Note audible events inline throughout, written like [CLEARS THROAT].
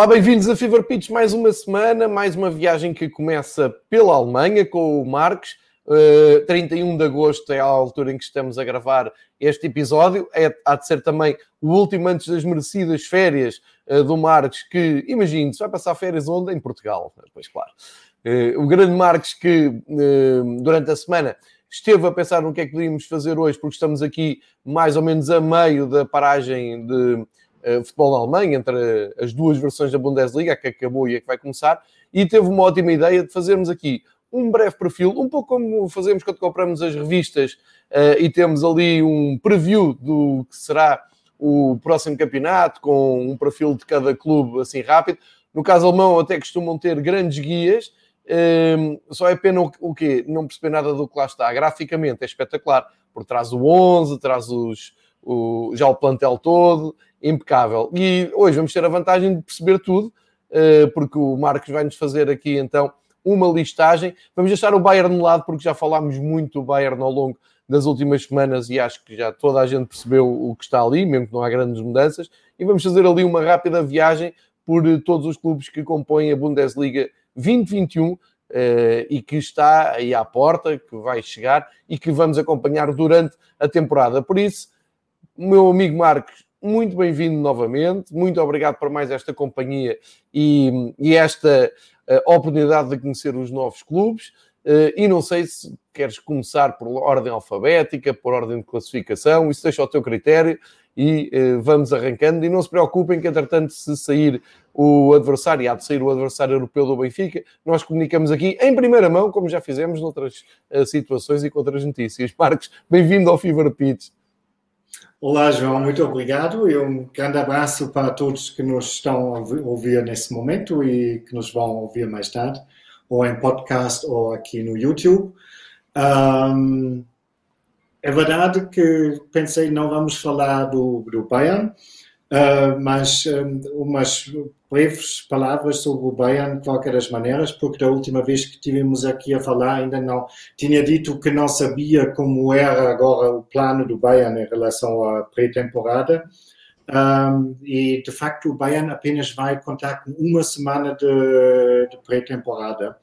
Olá, bem-vindos a Fever Pitch, mais uma semana, mais uma viagem que começa pela Alemanha com o Marcos. Uh, 31 de agosto é a altura em que estamos a gravar este episódio. É, há de ser também o último antes das merecidas férias uh, do Marcos, que, imagine, se vai passar férias onde? Em Portugal. Pois claro. Uh, o grande Marcos que uh, durante a semana esteve a pensar no que é que podíamos fazer hoje, porque estamos aqui mais ou menos a meio da paragem de uh, futebol Alemanha, entre as duas versões da Bundesliga, a que acabou e a que vai começar, e teve uma ótima ideia de fazermos aqui um breve perfil, um pouco como fazemos quando compramos as revistas uh, e temos ali um preview do que será o próximo campeonato, com um perfil de cada clube assim rápido. No caso alemão, até costumam ter grandes guias. Um, ehm, só é pena o, o quê? Não perceber nada do que lá está. Graficamente é espetacular. Por trás o 11, traz os, o, já o plantel todo, impecável. E hoje vamos ter a vantagem de perceber tudo, uh, porque o Marcos vai-nos fazer aqui então uma listagem. Vamos deixar o Bayern no lado, porque já falámos muito do Bayern ao longo das últimas semanas e acho que já toda a gente percebeu o que está ali, mesmo que não há grandes mudanças. E vamos fazer ali uma rápida viagem por todos os clubes que compõem a Bundesliga 2021 Uh, e que está aí à porta, que vai chegar e que vamos acompanhar durante a temporada. Por isso, meu amigo Marcos, muito bem-vindo novamente, muito obrigado por mais esta companhia e, e esta uh, oportunidade de conhecer os novos clubes. Uh, e não sei se queres começar por ordem alfabética, por ordem de classificação, isso deixa ao teu critério e uh, vamos arrancando. E não se preocupem que, entretanto, se sair o adversário, há de sair o adversário europeu do Benfica, nós comunicamos aqui em primeira mão, como já fizemos noutras uh, situações e com outras notícias. Marcos, bem-vindo ao Fever Pitch. Olá, João, muito obrigado e um grande abraço para todos que nos estão a ouvir nesse momento e que nos vão ouvir mais tarde, ou em podcast ou aqui no YouTube. Um, é verdade que pensei não vamos falar do, do Bayern, Uh, mas um, umas breves palavras sobre o Bayern, de qualquer das maneiras, porque da última vez que tivemos aqui a falar ainda não tinha dito que não sabia como era agora o plano do Bayern em relação à pré-temporada. Um, e de facto o Bayern apenas vai contar com uma semana de, de pré-temporada.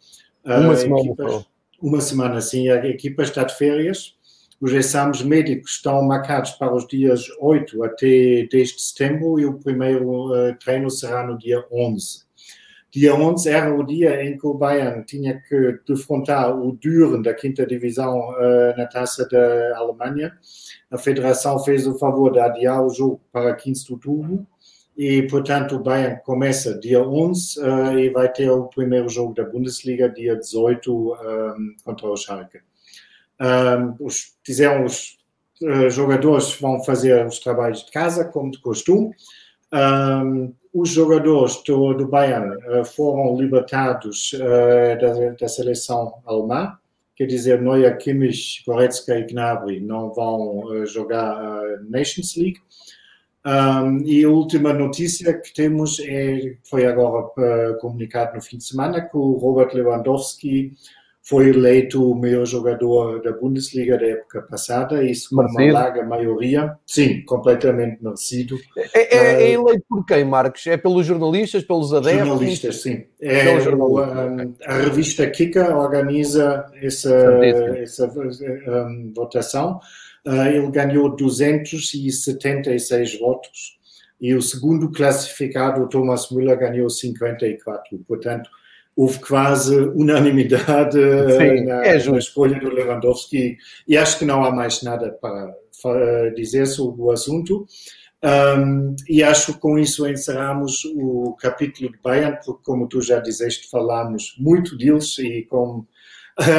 Uma uh, semana. Equipas, uma semana, sim. A equipa está de férias os exames médicos estão marcados para os dias 8 até 10 de setembro e o primeiro uh, treino será no dia 11. Dia 11 era o dia em que o Bayern tinha que defrontar o Düren da quinta divisão uh, na taça da Alemanha. A federação fez o favor de adiar o jogo para 15 de outubro e, portanto, o Bayern começa dia 11 uh, eh, e vai ter o primeiro jogo da Bundesliga dia 18 um, contra o Schalke. Um, os, fizeram os uh, jogadores vão fazer os trabalhos de casa, como de costume. Um, os jogadores do, do Bayern uh, foram libertados uh, da, da, seleção alemã, quer dizer, Neuer, Kimmich, Goretzka e Gnabry não vão jogar a Nations League. Um, e a última notícia que temos é, foi agora comunicado no fim de semana que o Robert Lewandowski foi eleito o melhor jogador da Bundesliga da época passada, isso com uma larga maioria, sim, completamente merecido. É, é, é, eleito por quem, Marcos? É pelos jornalistas, pelos adeptos? Jornalistas, sim. É, um, a revista Kika organiza essa, essa um, votação. Uh, ele ganhou 276 votos e o segundo classificado, Thomas Müller, ganhou 54. Portanto, houve quase unanimidade Sim, na, é na, escolha do Lewandowski e acho que não há mais nada para, para dizer sobre o assunto. Um, e acho que com isso encerramos o capítulo de Bayern, porque, como tu já disseste, falamos muito deles e com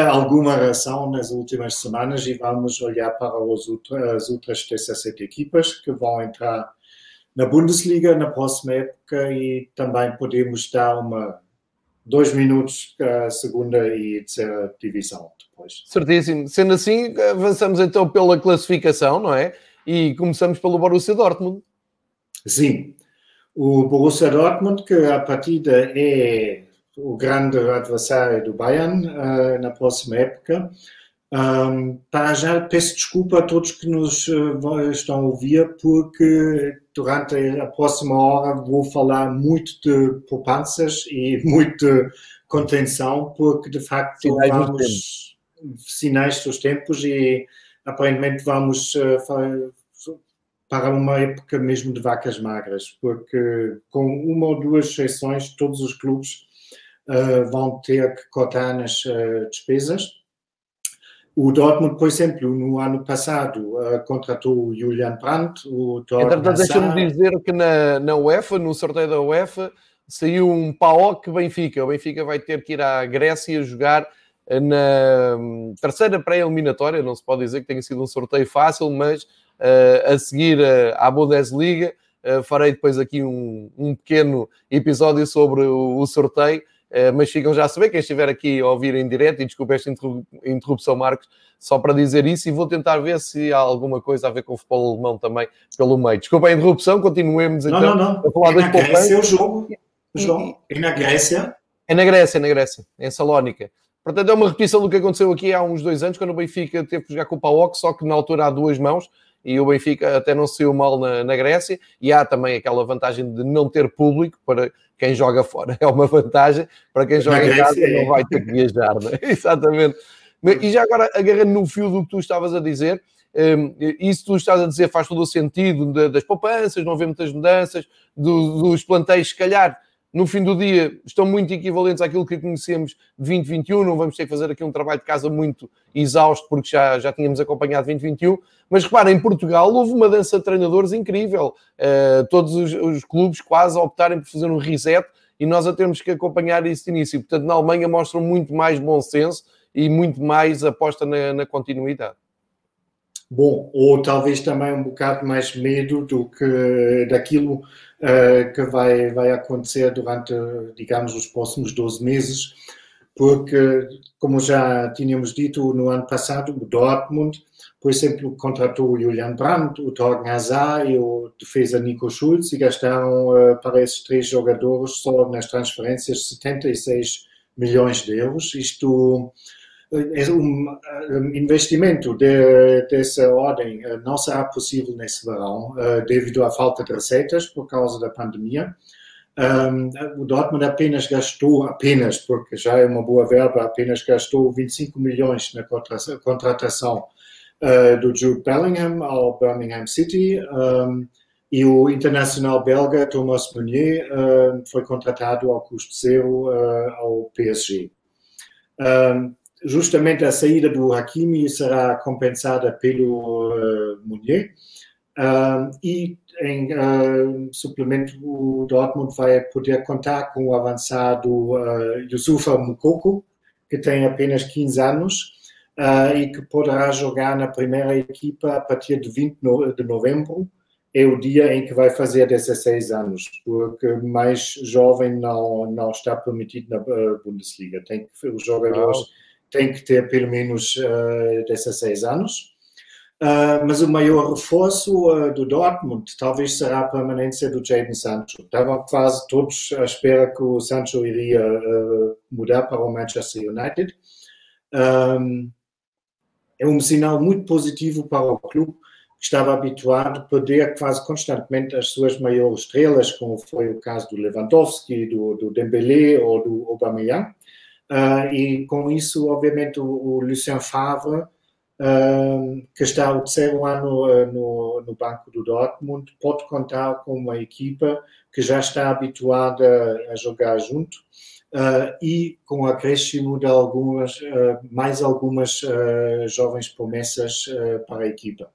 alguma razão nas últimas semanas. E vamos olhar para outra, as outras 17 equipas que vão entrar na Bundesliga na próxima época e também podemos dar uma dois minutos a segunda e terceira divisão depois. Certíssimo. Sendo assim, avançamos então pela classificação, não é? E começamos pelo Borussia Dortmund. Sim. O Borussia Dortmund, que a partida é o grande adversário do Bayern uh, na próxima época, Um, para já, peço desculpa a todos que nos uh, estão a ouvir, porque durante a próxima hora vou falar muito de poupanças e muito de contenção, porque de facto sinais vamos sinais dos tempos e aparentemente vamos uh, para uma época mesmo de vacas magras, porque com uma ou duas exceções, todos os clubes uh, vão ter que cotar nas despesas o Dortmund, por exemplo, no ano passado uh, contratou o Julian Brandt, o Entretanto, deixa-me dizer que na, na UEFA, no sorteio da UEFA, saiu um PAOK Benfica. O Benfica vai ter que ir à Grécia jogar eh, na hum, terceira pré-eliminatória. Não se pode dizer que tenha sido um sorteio fácil, mas uh, a seguir uh, à Bundesliga, uh, farei depois aqui um, um pequeno episódio sobre o, o sorteio eh, mas ficam já a saber, quem estiver aqui a ouvir em direto, e desculpe esta interrupção, Marcos, só para dizer isso, e vou tentar ver se há alguma coisa a ver com o futebol alemão também pelo meio. Desculpa a interrupção, continuemos então não, não, não. a falar é na Grécia o jogo, João, é na Grécia? É na Grécia, é na Grécia, em Salónica. Portanto, é uma repetição do que aconteceu aqui há uns dois anos, quando o Benfica teve que jogar com o PAOK, só que na altura há duas mãos, e o Benfica até não saiu mal na, na Grécia, e há também aquela vantagem de não ter público para quem joga fora. [LAUGHS] É uma vantagem para quem joga em casa não vai ter que viajar, não é? [LAUGHS] Exatamente. E já agora, agarrando no fio do que tu estavas a dizer, um, isso tu estás a dizer faz todo o sentido das poupanças, não haver muitas mudanças, do, dos planteios, se calhar no fim do dia estão muito equivalentes àquilo que conhecemos de 2021. Não vamos ter que fazer aqui um trabalho de casa muito exausto, porque já, já tínhamos acompanhado 2021. Mas repara, em Portugal houve uma dança de treinadores incrível. Uh, todos os, os, clubes quase optarem por fazer um reset e nós a termos que acompanhar esse início. Portanto, na Alemanha mostram muito mais bom senso e muito mais aposta na, na continuidade. Bom, ou talvez também um bocado mais medo do que daquilo uh, que vai, vai acontecer durante, digamos, os próximos 12 meses, porque, como já tínhamos dito no ano passado, o Dortmund, por exemplo, contratou o Julian Brandt, o Torgen Hazard e o defesa Nico Schulz e gastaram uh, para esses três jogadores só nas transferências 76 milhões de euros. Isto é um investimento de, dessa ordem eh, não será possível nesse verão, eh, devido à falta de receitas por causa da pandemia. o Dortmund apenas gastou, apenas, porque já é uma boa verba, apenas gastou 25 milhões na contratação eh, do Jude Bellingham ao Birmingham City. e o internacional belga Thomas Meunier foi contratado ao custo zero ao PSG justamente a saída do Hakimi será compensada pelo uh, Munier. Uh, e em uh, suplemento, o Dortmund vai poder contar com o avançado uh, Yusufa Mukoko, que tem apenas 15 anos uh, e que poderá jogar na primeira equipa a partir de 20 de novembro. É o dia em que vai fazer 16 anos, porque mais jovem não, não está permitido na Bundesliga. Tem que, os jogadores tem que ter pelo menos uh, 16 anos. Uh, mas o maior reforço uh, do Dortmund talvez será a permanência do Jadon Sancho. Estavam quase todos à espera que o Sancho iria uh, mudar para o Manchester United. Um, é um sinal muito positivo para o clube que estava habituado a perder quase constantemente as suas maiores estrelas, como foi o caso do Lewandowski, do, do Dembélé ou do Aubameyang. Uh, e com isso, obviamente, o, o Lucien Favre, uh, que está o terceiro ano uh, no, no banco do Dortmund, pode contar com uma equipa que já está habituada a jogar junto e com o acréscimo de algumas, mais algumas jovens promessas para a equipa.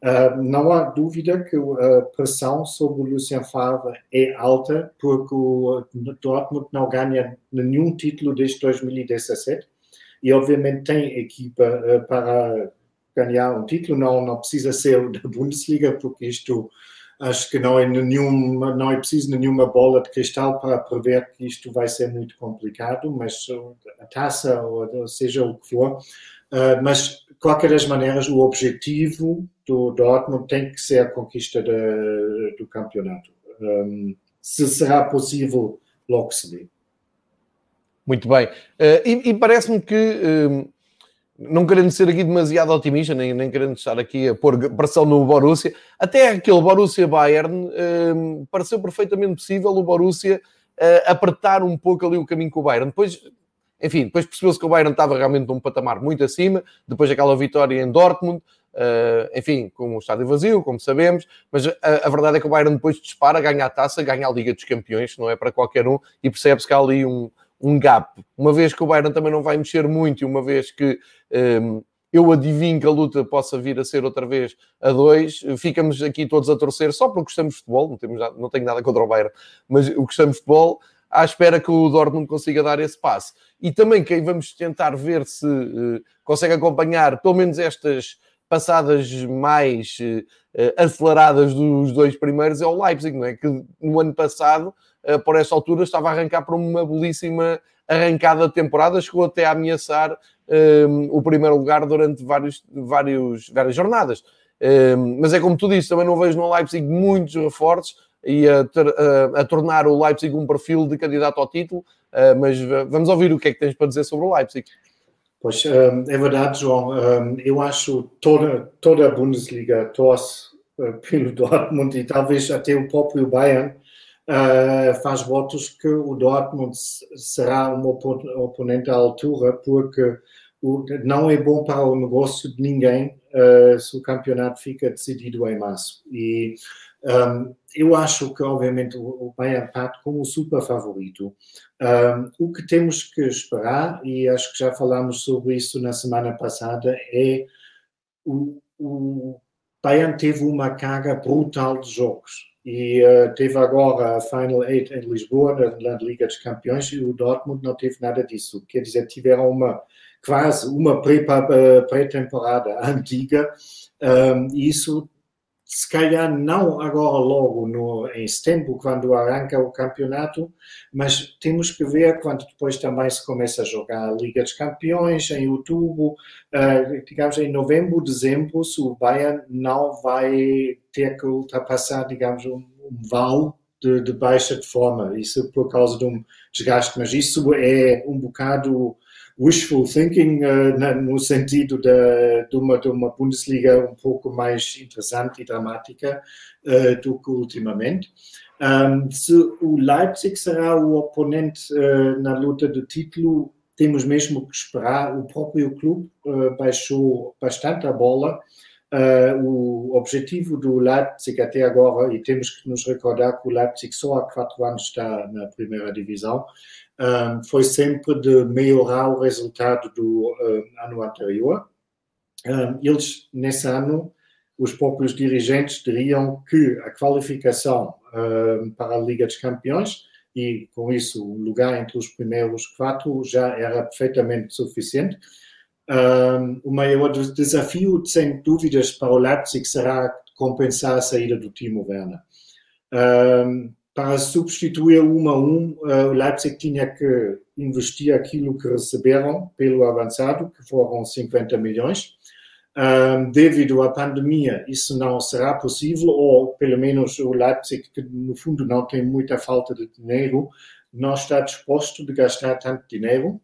Uh, não há dúvida que a pressão sobre o Lucien Favre é alta, porque o Dortmund não ganha nenhum título desde 2017 e, obviamente, tem equipa uh, para ganhar um título. Não, não precisa ser da Bundesliga, porque isto acho que não é, nenhuma, não é preciso nenhuma bola de cristal para prever que isto vai ser muito complicado, mas a taça, ou seja o que for, uh, mas qualquer das maneiras, o objetivo do Dortmund tem que ser a conquista de, do campeonato. Um, se será possível, logo se vê. Muito bem. Uh, e, e parece-me que um, não querendo ser aqui demasiado otimista, nem, nem querendo estar aqui a pôr pressão no Borussia, até aquele Borussia-Bayern um, pareceu perfeitamente possível o Borussia uh, apertar um pouco ali o caminho com o Bayern. Depois, enfim, depois percebeu-se que o Bayern estava realmente num patamar muito acima, depois daquela vitória em Dortmund, uh, enfim, com o estádio vazio, como sabemos, mas a, a, verdade é que o Bayern depois dispara, ganha a taça, ganha a Liga dos Campeões, não é para qualquer um, e percebe-se que há ali um um gap. Uma vez que o Bayern também não vai mexer muito e uma vez que um, eu adivinho que a luta possa vir a ser outra vez a dois, ficamos aqui todos a torcer só porque gostamos de futebol, não, temos não tenho nada contra o Bayern, mas gostamos de futebol, à espera que o Dortmund consiga dar esse passo. E também quem vamos tentar ver se uh, consegue acompanhar pelo menos estas passadas mais uh, aceleradas dos dois primeiros é o Leipzig, não é? Que no ano passado eh, por essa altura, estava a arrancar para uma belíssima arrancada de temporada, chegou até a ameaçar um, ehm, o primeiro lugar durante vários, vários, várias jornadas. Um, ehm, mas é como tu disse, também não vejo no Leipzig muitos reforços e a, ter, a, a, tornar o Leipzig um perfil de candidato ao título, uh, mas vamos ouvir o que é que tens para dizer sobre o Leipzig. Pois, ehm, é verdade, João. eu acho toda, toda a Bundesliga torce eh, pelo [LAUGHS] Dortmund e talvez até o próprio Bayern faz votos que o Dortmund será um oponente à altura, porque não é bom para o negócio de ninguém se o campeonato fica decidido em março. E um, eu acho que, obviamente, o, Bayern parte como super favorito. Um, o que temos que esperar, e acho que já falamos sobre isso na semana passada, é o, o Bayern teve uma carga brutal de jogos e uh, teve agora a Final Eight em Lisboa, na, na, Liga dos Campeões, e o Dortmund não teve nada disso. Quer dizer, tiveram uma quase uma eh, pré-temporada pré [LAUGHS] antiga, um, isso se calhar não agora logo no, em setembro, quando arranca o campeonato, mas temos que ver quando depois também se começa a jogar a Liga dos Campeões, em outubro, uh, digamos em novembro, dezembro, se o Bayern não vai ter que ultrapassar, digamos, um, um de, de, baixa de forma, isso por causa de um desgaste, mas isso é um bocado wishful thinking uh, no sentido de, de, uma, de uma Bundesliga um pouco mais interessante e dramática uh, do que ultimamente. Um, se o Leipzig será o oponente uh, na luta do título, temos mesmo que esperar. O próprio clube baixou bastante a bola. O objetivo do Leipzig até agora, e temos que nos recordar que o Leipzig só há quatro anos está na primeira divisão, um, foi sempre de melhorar o resultado do uh, ano anterior. Um, eles, nesse ano, os próprios dirigentes diriam que a qualificação para a Liga dos Campeões e, com isso, o lugar entre os primeiros quatro já era perfeitamente suficiente. Um, o maior desafio, sem dúvidas, para o Leipzig será compensar a saída do Timo Werner. Um, para substituir um a um, eh, o Leipzig tinha que investir aquilo que receberam pelo avançado, que foram 50 milhões. Um, devido à pandemia, isso não será possível, ou pelo menos o Leipzig, que no fundo não tem muita falta de dinheiro, não está disposto a gastar tanto dinheiro.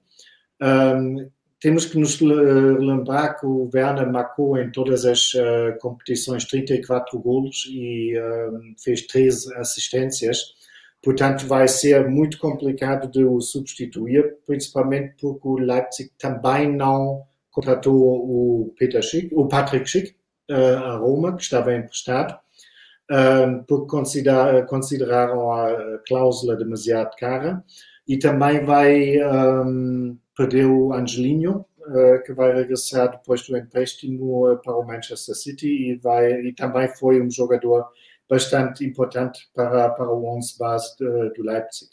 Um, temos que nos lembrar que o Werner marcou em todas as uh, competições 34 golos e uh, fez 13 assistências. Portanto, vai ser muito complicado de o substituir, principalmente porque o Leipzig também não contratou o, Peter Schick, o Patrick Schick uh, a Roma, que estava emprestado, porque consider, consideraram a cláusula demasiado cara. E também vai um, perdeu Angelino, uh, que vai regressar depois do empréstimo uh, para o Manchester City e, vai, e também foi um jogador bastante importante para, para o 11 base do Leipzig.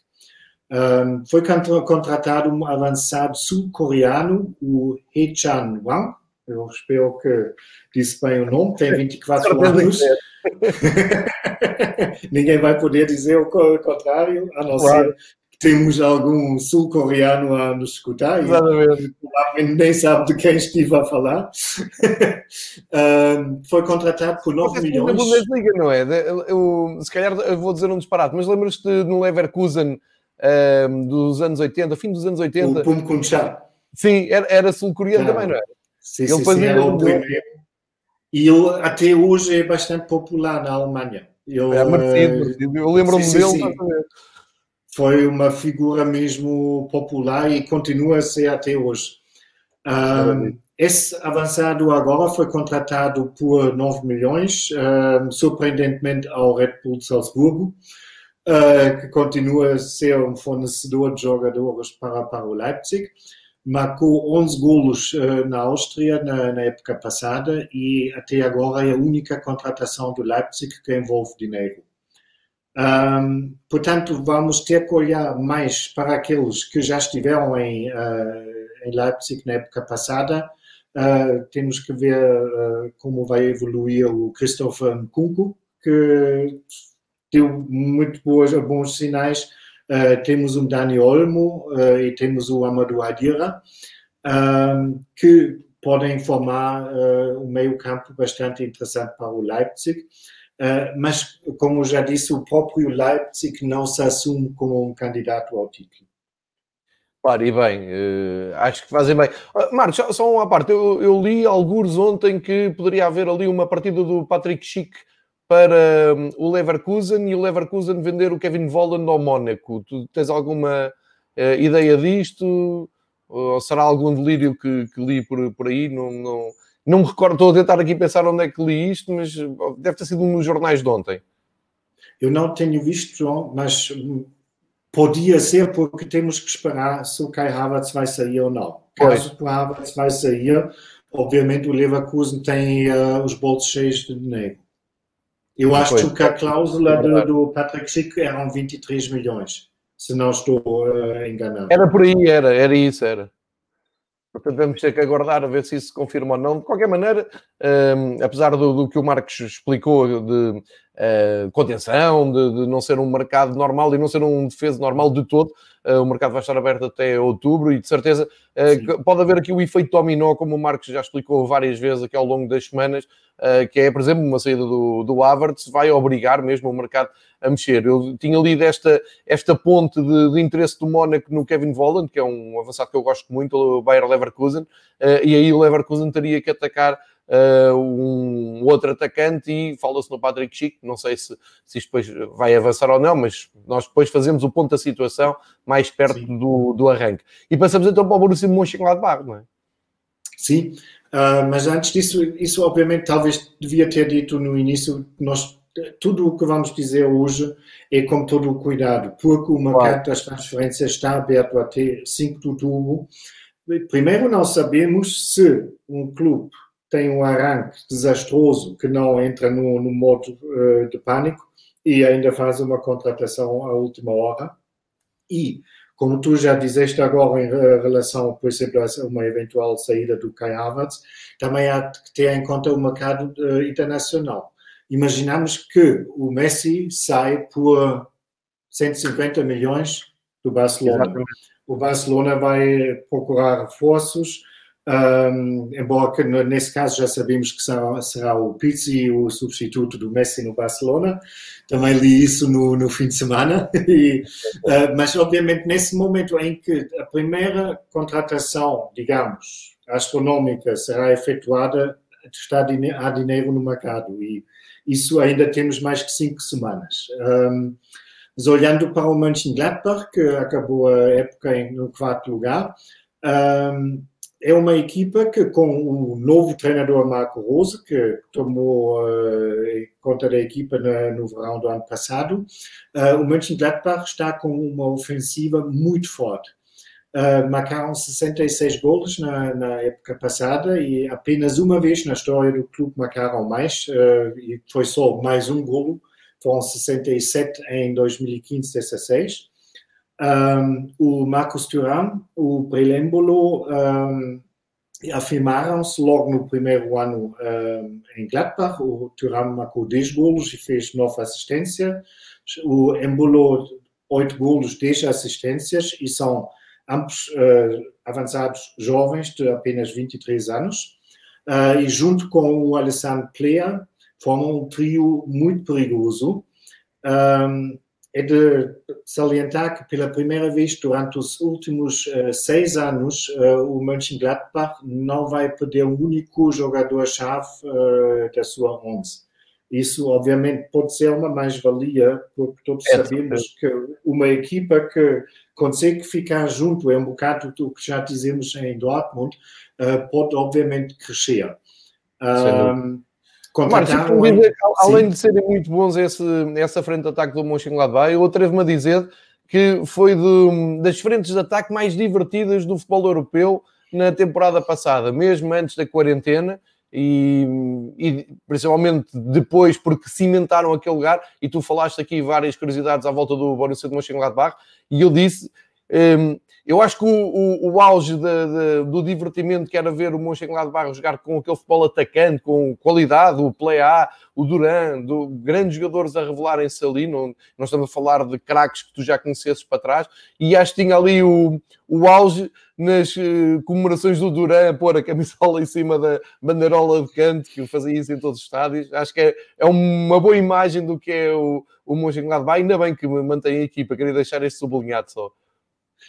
Um, foi contratado um avançado sul-coreano, o Hee-chan Wang, eu espero que disse bem o nome, tem 24 anos. [LAUGHS] Ninguém vai poder dizer o contrário, a não claro. ser temos algum sul-coreano a nos escutar Exatamente. e nem sabe de quem estive a falar. [LAUGHS] um, foi contratado por 9 milhões. Na Bundesliga, não é? Eu, se calhar vou dizer um disparate, mas lembras-te no Leverkusen um, dos anos 80, fim dos anos 80? O Pum Kun Sim, era, era sul-coreano também, não é? Sim, ele sim, sim era o primeiro. E ele até hoje é bastante popular na Alemanha. Ele, é merecido, eu lembro-me dele. Sim. Foi uma figura mesmo popular e continua a ser até hoje. Um, esse avançado agora foi contratado por 9 milhões, um, surpreendentemente ao Red Bull de Salzburgo, uh, que continua a ser um fornecedor de jogadores para, para o Leipzig marcou 11 golos uh, na Áustria na, na, época passada e até agora é a única contratação do Leipzig que envolve dinheiro. Um, portanto, vamos ter que olhar mais para aqueles que já estiveram em, uh, em Leipzig na época passada. Uh, temos que ver como vai evoluir o Christopher Nkunku, que deu muito boas, bons sinais Uh, temos o Dani Olmo uh, e temos o Amadou Adira, um, que podem formar uh, um meio-campo bastante interessante para o Leipzig. Mas, como já disse, o próprio Leipzig não se assume como um candidato ao título. Claro, e bem, acho que fazem bem. Marcos, só, uma parte, eu, eu li alguns ontem que poderia haver ali uma partida do Patrick Schick para hum, o Leverkusen e o Leverkusen vender o Kevin Volland ao Mónaco. Tu tens alguma uh, ideia disto? Ou será algum delírio que, que li por, por aí? Não, não, não me recordo, estou a tentar aqui pensar onde é que li isto, mas deve ter sido nos jornais de ontem. Eu não tenho visto, mas podia ser porque temos que esperar se o Kai Havertz vai sair ou não. Caso o Havertz vai sair, obviamente o Leverkusen tem uh, os bolsos cheios de dinheiro. Eu acho que a cláusula do, do Patrick Schick eram 23 milhões, se não estou uh, enganado. Era por aí, era, era isso, era. Portanto, vamos ter que aguardar a ver se isso se confirma ou não. De qualquer maneira, um, ehm, apesar do, do, que o Marcos explicou de uh, contenção, de, de, não ser um mercado normal e não ser um defesa normal de todo, uh, o mercado vai estar aberto até outubro e de certeza uh, pode haver aqui o efeito dominó, como o Marcos já explicou várias vezes aqui ao longo das semanas, que é, por exemplo, uma saída do, do Havertz, vai obrigar mesmo o mercado a mexer. Eu tinha lido esta, esta ponte de, de interesse do Mónaco no Kevin Volland, que é um avançado que eu gosto muito, o Bayer Leverkusen, e aí o Leverkusen teria que atacar Uh, um outro atacante e fala-se no Patrick Chico. Não sei se, se isto depois vai avançar ou não, mas nós depois fazemos o ponto da situação mais perto do, do arranque. E passamos então para o Borussia de Mönchengladbach, não é? Sim, Uh, mas antes disso, isso obviamente talvez devia ter dito no início, nós, tudo o que vamos dizer hoje é com todo o cuidado, porque o mercado das transferências está aberto até 5 de outubro. Primeiro, não sabemos se um clube tem um arranque desastroso que não entra no, no modo uh, de pânico e ainda faz uma contratação à última hora. E como tu já disseste agora em relação, por exemplo, a uma eventual saída do Kai Havertz, também há que ter em conta o mercado uh, internacional. Imaginamos que o Messi sai por 150 milhões do Barcelona. Exatamente. O Barcelona vai procurar reforços, um, embora que nesse caso já sabemos que será, será, o Pizzi o substituto do Messi no Barcelona. Também li isso no, no fim de semana. [LAUGHS] E, uh, mas, obviamente, nesse momento em que a primeira contratação, digamos, astronómica será efetuada, está há dinheiro no mercado. E isso ainda temos mais que cinco semanas. Um, mas olhando para o Mönchengladbach, que acabou a época no quarto lugar, um, é uma equipa que, com o novo treinador Marco Rose, que tomou uh, conta da equipa na, no verão do ano passado, uh, o Mönchengladbach está com uma ofensiva muito forte. Uh, marcaram 66 golos na, na, época passada e apenas uma vez na história do clube marcaram mais, e foi só mais um golo, foram 67 em 2015-16 um, o Marcos Thuram, o Brelembolo, um, afirmaram-se logo no primeiro ano um, em Gladbach. O Thuram marcou 10 golos e fez 9 assistências. O Embolo, 8 golos, 10 assistências e são ambos uh, avançados jovens de apenas 23 anos. Uh, e junto com o Alessandro Plea, formam um trio muito perigoso. Um, é de salientar que pela primeira vez durante os últimos uh, seis anos uh, o Mönchengladbach não vai perder um único jogador-chave uh, da sua 11. Isso, obviamente, pode ser uma mais-valia, porque todos é, sabemos é. que uma equipa que consegue ficar junto, é um bocado do que já dizemos em Dortmund, pode, obviamente, crescer. Um, Contrataram... Marcos, dizer, além de serem muito bons esse, essa frente de ataque do Mönchengladbach, eu atrevo-me a dizer que foi de, das frentes de ataque mais divertidas do futebol europeu na temporada passada, mesmo antes da quarentena, e, e, principalmente depois porque cimentaram aquele lugar. E tu falaste aqui várias curiosidades à volta do Borussia de Mönchengladbach e eu disse eu acho que o, o, o auge de, de, do divertimento que era ver o Mönchengladbach jogar com aquele futebol atacante, com qualidade, o Play-A, o Duran, do, grandes jogadores a revelarem-se ali, não, nós estamos a falar de craques que tu já conhecesses para trás, e acho que tinha ali o, o auge nas uh, comemorações do Duran a pôr a camisola em cima da bandeirola de canto, que fazia isso em todos os estádios. Acho que é, é uma boa imagem do que é o, o Mönchengladbach, ainda bem que mantém a equipa, queria deixar este sublinhado só.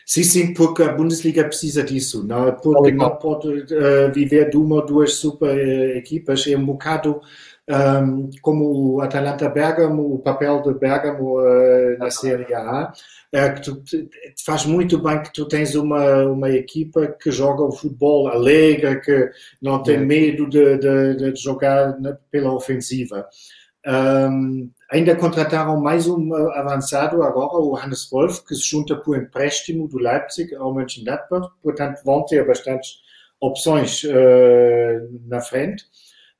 Sim, sim, porque a Bundesliga precisa disso, não? É? porque não pode uh, viver de uma ou duas super uh, equipas. É um bocado um, como o Atalanta Bergamo, o papel de Bergamo uh, na Série A. que tu, faz muito bem que tu tens uma, uma equipa que joga o futebol alegre, que não tem medo de, de, de jogar na, pela ofensiva. Um, ainda contrataram mais um avançado agora, o Hannes Wolf, que se junta por empréstimo do Leipzig ao Mönchengladbach, portanto vão ter bastantes opções uh, na frente.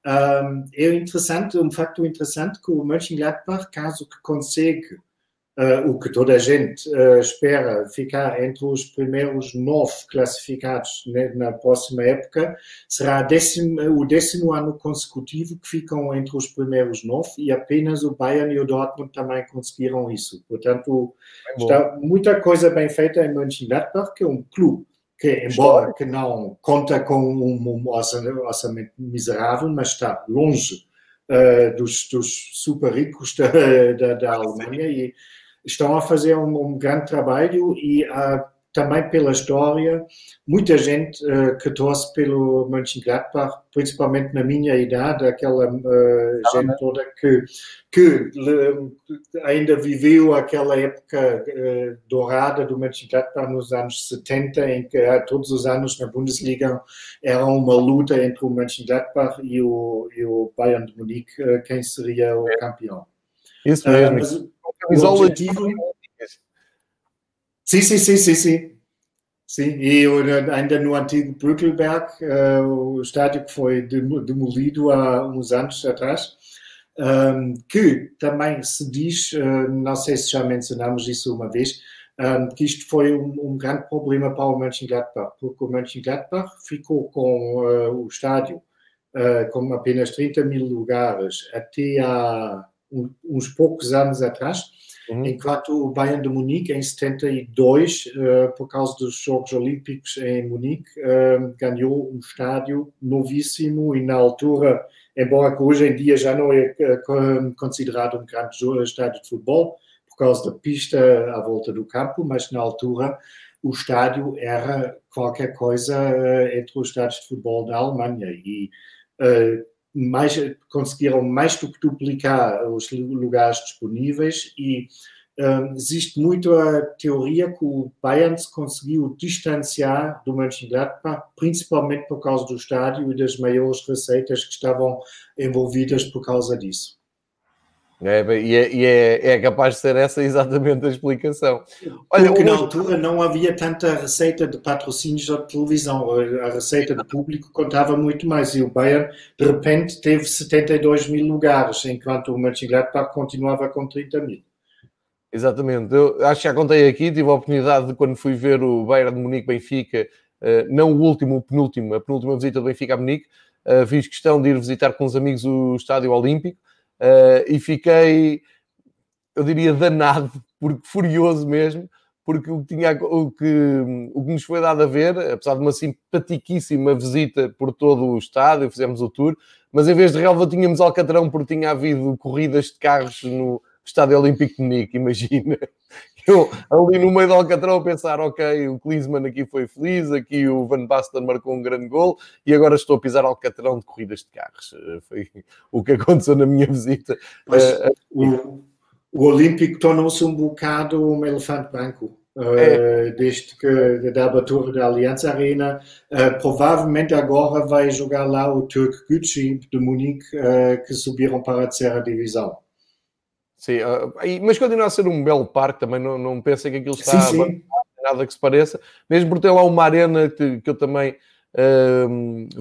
Um, é interessante, um facto interessante que o Mönchengladbach, caso que consiga uh, o que toda a gente uh, espera, ficar entre os primeiros nove classificados né, na próxima época, será décimo, o décimo ano consecutivo que ficam entre os primeiros nove e apenas o Bayern e o Dortmund também conseguiram isso. Portanto, é está muita coisa bem feita em Mönchengladbach, que é um clube que, embora que não conta com um, um orçamento miserável, mas está longe uh, dos, dos, super ricos da, da, da Alemanha e estão a fazer um, um grande trabalho e uh, também pela história, muita gente uh, que torce pelo Mönchengladbach, principalmente na minha idade, aquela uh, gente toda que, que ainda viveu aquela época dourada do Mönchengladbach nos anos 70, em que todos os anos na Bundesliga era uma luta entre o Mönchengladbach e o, e o Bayern de Munique, quem seria o campeão. Isso mesmo. Mas, camisola objetivo... Sim, sim, sim, sim, sim. Sim, e ainda no antigo Brückelberg, uh, o estádio que foi demolido há uns anos atrás, um, que também se diz, uh, não sei se já mencionamos isso uma vez, um, que isto foi um, um, grande problema para o Mönchengladbach, porque o Mönchengladbach ficou com uh, o estádio com apenas 30 mil lugares até há uns poucos anos atrás, uhum. enquanto o Bayern de Munique, em 72, uh, eh, por causa dos Jogos Olímpicos em Munique, uh, ganhou um estádio novíssimo e, na altura, embora que hoje em dia já não é eh, considerado um grande estádio de futebol, por causa da pista à volta do campo, mas na altura o estádio era qualquer coisa entre os estádios de futebol da Alemanha e uh, mais, conseguiram mais do que duplicar os lugares disponíveis e um, existe muito a teoria que o Bayern se conseguiu distanciar do Mönchengladbach, principalmente por causa do estádio e das maiores receitas que estavam envolvidas por causa disso. É, e é, e é, é, capaz de ser essa exatamente a explicação. Olha, Porque hoje... na altura não havia tanta receita de patrocínios da televisão, a receita de público contava muito mais e o Bayern de repente teve 72 mil lugares, enquanto o Mönchengladbach continuava com 30 mil. Exatamente, eu acho que já contei aqui, tive a oportunidade de quando fui ver o Bayern de Munique-Benfica, eh, não o último, o penúltimo, a penúltima visita do Benfica a Munique, eh, fiz questão de ir visitar com os amigos o Estádio Olímpico, Uh, e fiquei, eu diria, danado, porque furioso mesmo, porque o que, tinha, o, que, o que nos foi dado a ver, apesar de uma simpatiquíssima visita por todo o estádio, fizemos o tour, mas em vez de relva tínhamos Alcatrão porque tinha havido corridas de carros no, Estádio Olímpico de Munique, imagina. [LAUGHS] Eu ali no meio do Alcatrão pensar, ok, o Klinsmann aqui foi feliz, aqui o Van Basten marcou um grande gol e agora estou a pisar Alcatrão de corridas de carros. Eh, foi [LAUGHS] o que aconteceu na minha visita. Mas, uh, o, o Olímpico tornou-se um bocado um elefante branco. É. Uh, desde que da abertura da Allianz Arena. Uh, provavelmente agora vai jogar lá o Turk Gücü de Munique, uh, que subiram para a terceira divisão. Sim, mas continua a ser um belo parque também, não, não pensem que aquilo está sim, sim. nada que se pareça, mesmo por ter lá uma arena que, que eu também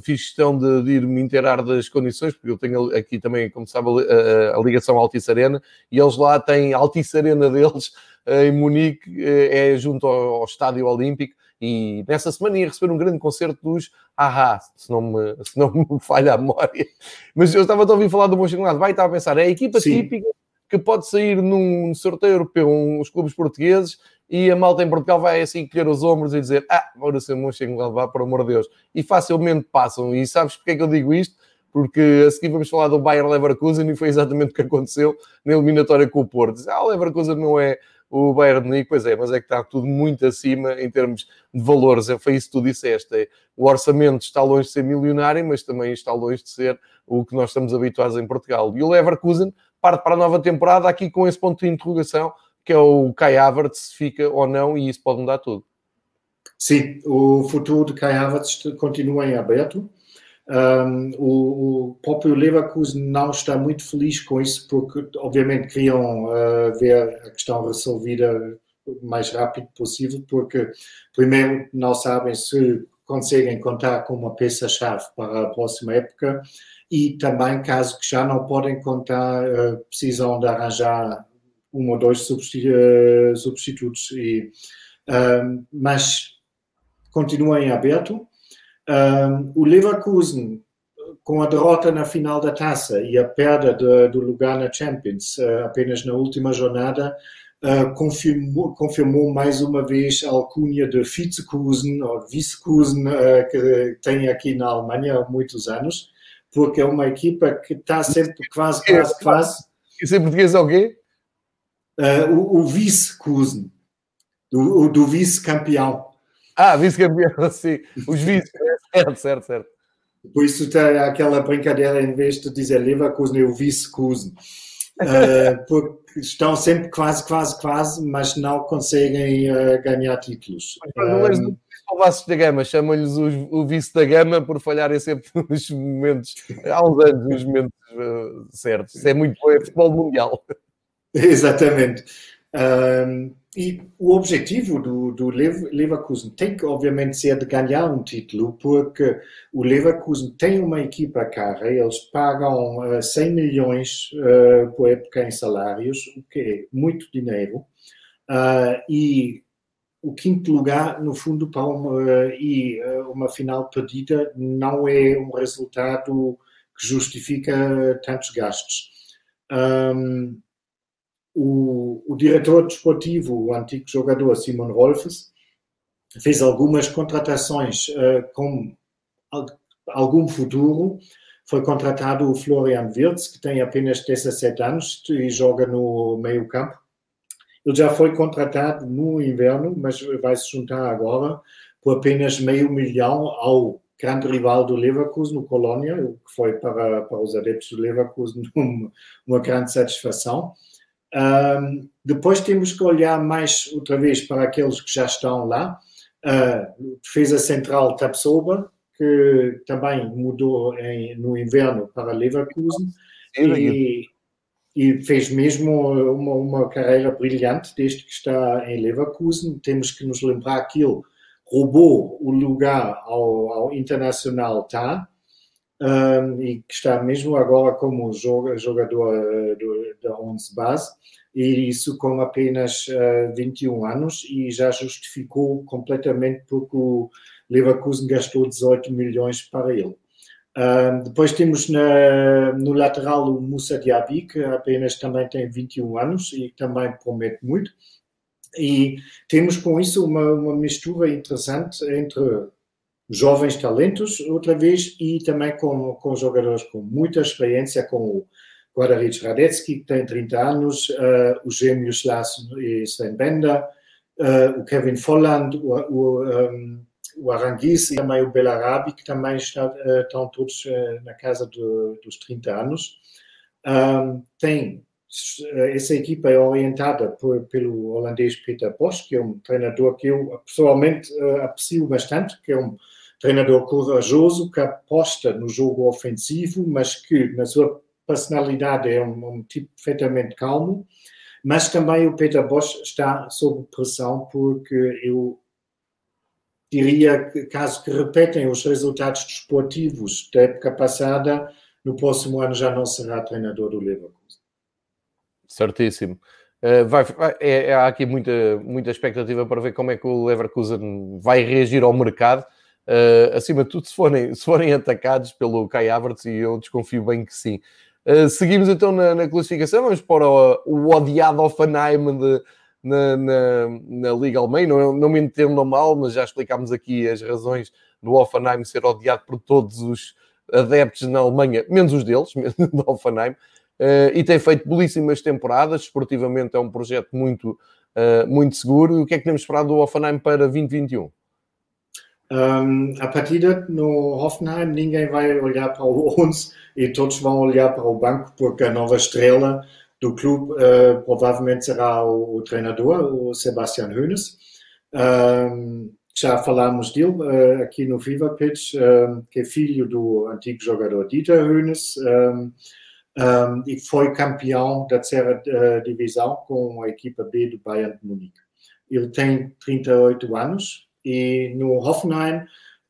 fiz questão de, de, ir me inteirar das condições, porque eu tenho aqui também, como sabe, a, a ligação à Altice Arena, e eles lá têm a Altice Arena deles [LAUGHS] eh, em Munique, eh, é junto ao, ao Estádio Olímpico, e nessa semana ia receber um grande concerto dos Ahá, se não me, se não me [LAUGHS] falha a memória. Mas eu estava a ouvir falar do Mönchengladbach, vai estava a pensar, é a equipa Sim. típica que pode sair num sorteio europeu, uns clubes portugueses, e a malta em Portugal vai assim colher os ombros e dizer ah, ser Mönchengladbach, por amor de Deus. E facilmente passam. E sabes porque é que eu digo isto? Porque a seguir vamos falar do Bayern Leverkusen e foi exatamente o que aconteceu na eliminatória com o Porto. Diz, ah, o Leverkusen não é o Bayern de Munique, pois é, mas é que está tudo muito acima em termos de valores. É, foi isso que tu disseste. É, o orçamento está longe de ser milionário, mas também está longe de ser o que nós estamos habituados em Portugal. E o Leverkusen parte para a nova temporada aqui com esse ponto de interrogação que é o Kai Havertz, se fica ou não, e isso pode mudar tudo. Sim, o futuro de Kai Havertz continua em aberto. Um, o, o, próprio Leverkusen não está muito feliz com isso, porque obviamente queriam uh, ver a questão resolvida o mais rápido possível, porque primeiro não sabem se conseguem contar com uma peça-chave para a próxima época e também, caso que já não podem contar, uh, precisam de arranjar um ou dois eh, substitutos, e, um, mas continua em aberto. Um, o Leverkusen, com a derrota na final da taça e a perda de, do lugar na Champions, uh, apenas na última jornada, uh, confirmou, confirmou, mais uma vez a alcunha de Vizekusen, ou Vizekusen, uh, que tem aqui na Alemanha há muitos anos, porque é uma equipa que está sempre quase, quase, quase. Isso em português é o quê? uh, o, o vice-Kusen, do, do vice-campeão. Ah, vice-campeão, [LAUGHS] sim. Os vice, [LAUGHS] certo, certo, certo. Por isso tem aquela brincadeira, em vez de dizer Leverkusen, é o vice-Kusen. [LAUGHS] Uh, porque estão sempre quase, quase, quase, mas não conseguem uh, ganhar títulos. Mas um, o Vasco da Gama, chamam-lhes o, vice da Gama por falharem sempre [LAUGHS] nos momentos, há uns anos, nos momentos uh, certos. Isso é muito bom, é futebol mundial. [LAUGHS] Exatamente. Um, e o objetivo do, do, Leverkusen tem que, obviamente, ser de ganhar um título, porque o Leverkusen tem uma equipa cara, eles pagam uh, 100 milhões uh, por época em salários, o que é muito dinheiro, uh, e o quinto lugar, no fundo, para uma, e uh, uma final perdida não é um resultado que justifica tantos gastos. Um, o, o diretor desportivo, o antigo jogador Simon Rolfes, fez algumas contratações uh, com algum futuro. Foi contratado o Florian Wirtz, que tem apenas 17 anos e joga no meio campo. Ele já foi contratado no inverno, mas vai se juntar agora por apenas meio milhão ao grande rival do Leverkusen, o Colônia, que foi para, para os adeptos do Leverkusen [LAUGHS] uma, uma grande satisfação. Um, depois temos que olhar mais outra vez para aqueles que já estão lá. Uh, defesa central Tapsoba, que também mudou em, no inverno para Leverkusen e, e, fez mesmo uma, uma, carreira brilhante desde que está em Leverkusen. Temos que nos lembrar que ele roubou o lugar ao, ao Internacional Tá um, e que está mesmo agora como jogador do, da 11 base, e isso com apenas uh, 21 anos, e já justificou completamente porque o Leverkusen gastou 18 milhões para ele. Depois temos na, no lateral o Moussa Diaby, que apenas também tem 21 anos e também promete muito. E temos com isso uma, uma mistura interessante entre jovens talentos, outra vez, e também com, com jogadores com muita experiência, como Guadaric Radecki, que tem 30 anos, uh, os gêmeos Lars e Sven Bender, uh, o Kevin Folland, o, o, um, o Aranguiz e também o Belarabi, que também está, uh, estão todos na casa do, dos 30 anos. Um, tem essa equipa é orientada por, pelo holandês Peter Bosch, que é um treinador que eu pessoalmente aprecio bastante, que é um treinador corajoso que aposta no jogo ofensivo, mas que na sua personalidade é um, um tipo perfeitamente calmo, mas também o Peter Bosch está sob pressão porque eu diria caso que repetem os resultados desportivos da época passada, no próximo ano já não será treinador do Leverkusen. Certíssimo. Uh, vai, é, é, há aqui muita, muita expectativa para ver como é que o Leverkusen vai reagir ao mercado. Uh, acima de tudo, se forem, se forem atacados pelo Kai Havertz, e eu desconfio bem que sim. Uh, seguimos então na, na, classificação, vamos para o, o odiado Offenheim de, na, na, na, Liga Alemã. Não, não me entendam mal, mas já explicámos aqui as razões do Offenheim ser odiado por todos os adeptos na Alemanha, menos os deles, [LAUGHS] do Offenheim. Uh, e tem feito belíssimas temporadas. Esportivamente é um projeto muito, uh, muito seguro. E o que é que temos esperado do Offenheim para 2021? Um, a partida no Hoffenheim, ninguém vai olhar para uns e todos vão olhar para o banco, porque a nova estrela do clube uh, provavelmente será o, o, treinador, o Sebastian Hoeneß. Um, já falámos dele uh, aqui no Fever Pitch, um, que é filho do antigo jogador Dieter Hoeneß e foi campeão da terceira uh, divisão com a equipa B do Bayern de Munique. Ele tem 38 anos, e no Hoffenheim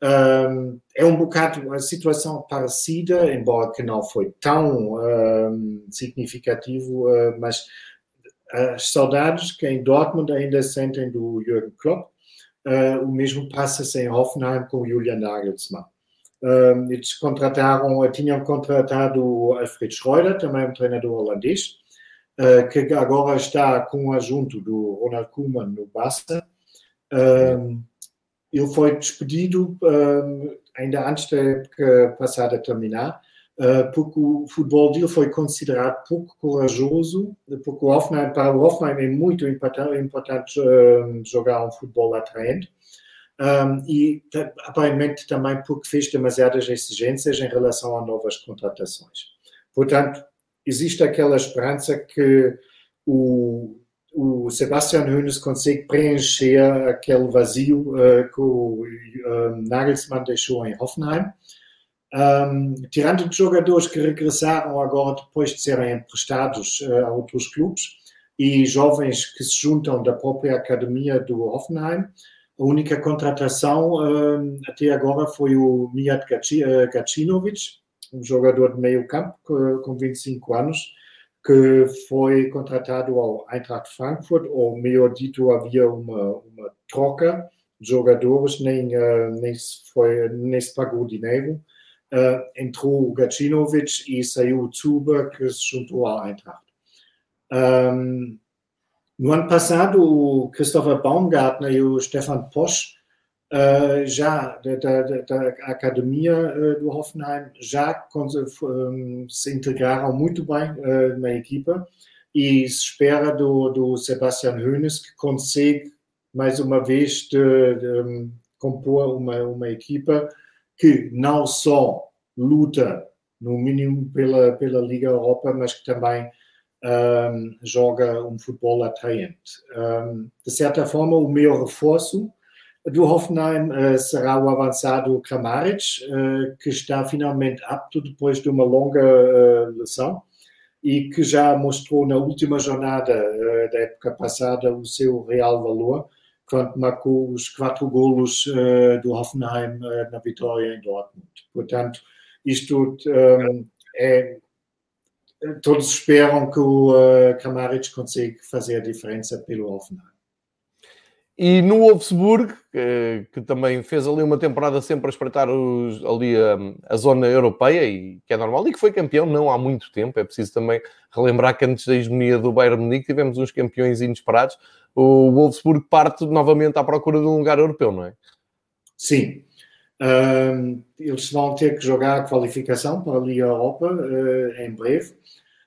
um, é um bocado a situação parecida, embora que não foi tão um, significativo, uh, mas as saudades que em Dortmund ainda sentem do Jürgen Klopp, uh, o mesmo passa-se em Hoffenheim com Julian Nagelsmann. Um, eles contrataram, tinham contratado o Alfred Schreuder, também um treinador holandês, uh, que agora está com o adjunto do Ronald Koeman no Barça. Um, ele foi despedido ainda antes da época passada terminar, uh, porque o futebol dele foi considerado pouco corajoso, porque o Hoffenheim, para o Hoffenheim é muito importante, importante um, jogar um futebol atraente. Um, e aparentemente também porque fez demasiadas exigências em relação a novas contratações. Portanto, existe aquela esperança que o, o Sebastian Hoeneß consegue preencher aquele vazio uh, que o uh, Nagelsmann deixou em Hoffenheim. Um, tirando de jogadores que regressaram agora depois de serem emprestados uh, a outros clubes e jovens que se juntam da própria academia do Hoffenheim, a única contratação até agora foi o Mijat Gacinovic, um jogador de meio campo com 25 anos, que foi contratado ao Eintracht Frankfurt, ou melhor dito, havia uma, uma troca de jogadores, nem, uh, nem, foi, nem se pagou dinheiro. Uh, entrou o Gacinovic e saiu o Zuber, que se juntou ao Eintracht. Um, no ano passado, o Christopher Baumgartner e o Stefan Posch Já da, da, da, academia do Hoffenheim já um, se integraram muito bem uh, na equipa e se espera do, do Sebastian Hoeneß que consegue mais uma vez de, de, compor uma, uma equipa que não só luta no mínimo pela, pela Liga Europa, mas que também um, joga um futebol atraente. de certa forma, o meu reforço do Hoffenheim uh, será o avançado Kramaric, uh, que está finalmente apto depois de uma longa uh, lesão e que já mostrou na última jornada da época passada o seu real valor, quando marcou os quatro golos do Hoffenheim na vitória em Dortmund. Portanto, isto um, é. Todos esperam que o Kramaric consiga fazer a diferença pelo Hoffenheim. E no Wolfsburg, que, que, também fez ali uma temporada sempre a espreitar os, ali a, a, zona europeia, e que é normal, e que foi campeão não há muito tempo. É preciso também relembrar que antes da hegemonia do Bayern Munique tivemos uns campeões inesperados. O Wolfsburg parte novamente à procura de um lugar europeu, não é? Sim. Um, eles vão ter que jogar a qualificação para a Europa uh, em breve.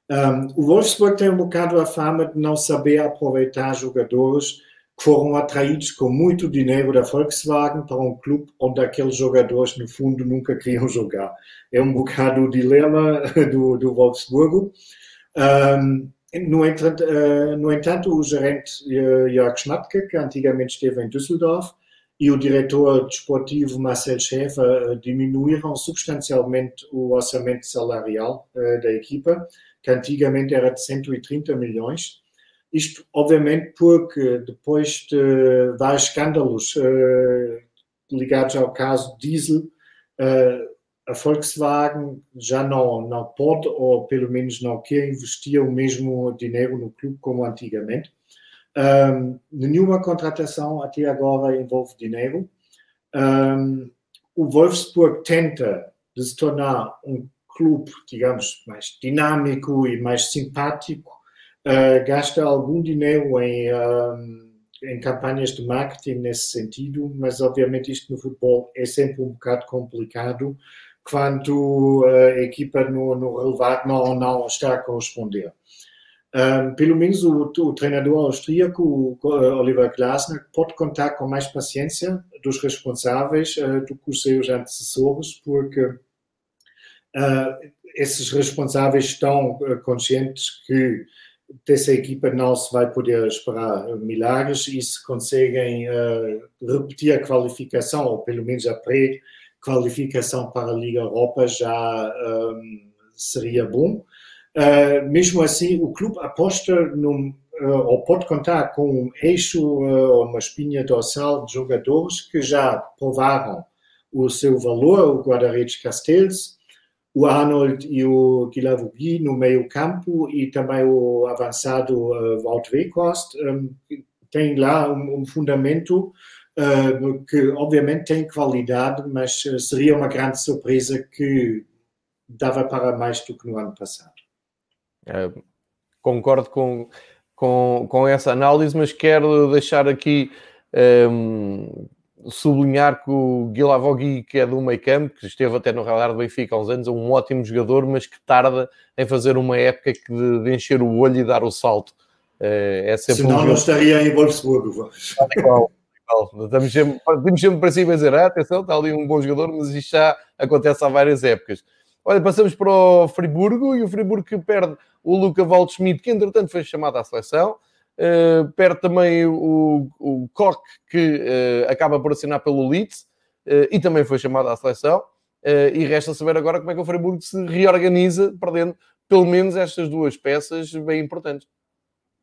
Um, o Wolfsburg tem um bocado a fama de não saber aproveitar jogadores que foram atraídos com muito dinheiro da Volkswagen para um clube onde aqueles jogadores, no fundo, nunca queriam jogar. É um bocado o dilema [LAUGHS] do, do Wolfsburgo. Um, no, entanto, uh, no entanto, o gerente uh, Jörg Schmatke, que antigamente esteve em Düsseldorf, e o diretor desportivo Marcel Schäfer uh, diminuíram substancialmente o orçamento salarial da equipa, que antigamente era de 130 milhões, isto, obviamente, porque depois de vários escândalos uh, ligados ao caso Diesel, uh, a Volkswagen já não, não pode, ou pelo menos não quer investir o mesmo dinheiro no clube como antigamente. Um, nenhuma contratação até agora envolve dinheiro. Um, o Wolfsburg tenta se tornar um clube, digamos, mais dinâmico e mais simpático, uh, gasta algum dinheiro em, um, em campanhas de marketing nesse sentido, mas obviamente isto no futebol é sempre um bocado complicado quando a equipa no, no relevado não, não está a corresponder. Um, pelo menos o, o, treinador austríaco, o Oliver Glasner, pode contar com mais paciência dos responsáveis uh, do que os seus antecessores, porque uh, esses responsáveis estão uh, conscientes que dessa equipa não se vai poder esperar milagres e se conseguem uh, repetir a qualificação, ou pelo menos a pré-qualificação para a Liga Europa, já um, ehm, seria bom. Uh, mesmo assim, o clube aposta num, uh, ou pode contar com um eixo ou uma espinha dorsal de jogadores que já provaram o seu valor, o guarda-redes Castells, o Arnold e o Guilavogui no meio campo e também o avançado uh, Walt Weghorst um, tem lá um, um fundamento uh, que obviamente tem qualidade, mas uh, seria uma grande surpresa que dava para mais do que no ano passado. É, concordo com, com, com essa análise, mas quero deixar aqui um, sublinhar que o Guilavogui, que é do meio campo, que esteve até no radar do Benfica há uns anos, é um ótimo jogador, mas que tarda em fazer uma época de, de encher o olho e dar o salto. Eh, é sempre Senão um não estaria em Wolfsburgo. Igual, igual. Estamos sempre, estamos sempre para cima a dizer, ah, atenção, está ali um bom jogador, mas isto já acontece há várias épocas. Olha, passamos para o Friburgo e o Friburgo que perde o Luca Waldschmidt, que entretanto foi chamado à seleção. Uh, perde também o, o Koch, que uh, acaba por assinar pelo Leeds uh, e também foi chamado à seleção. e resta saber agora como é que o Freiburg se reorganiza, perdendo pelo menos estas duas peças bem importantes.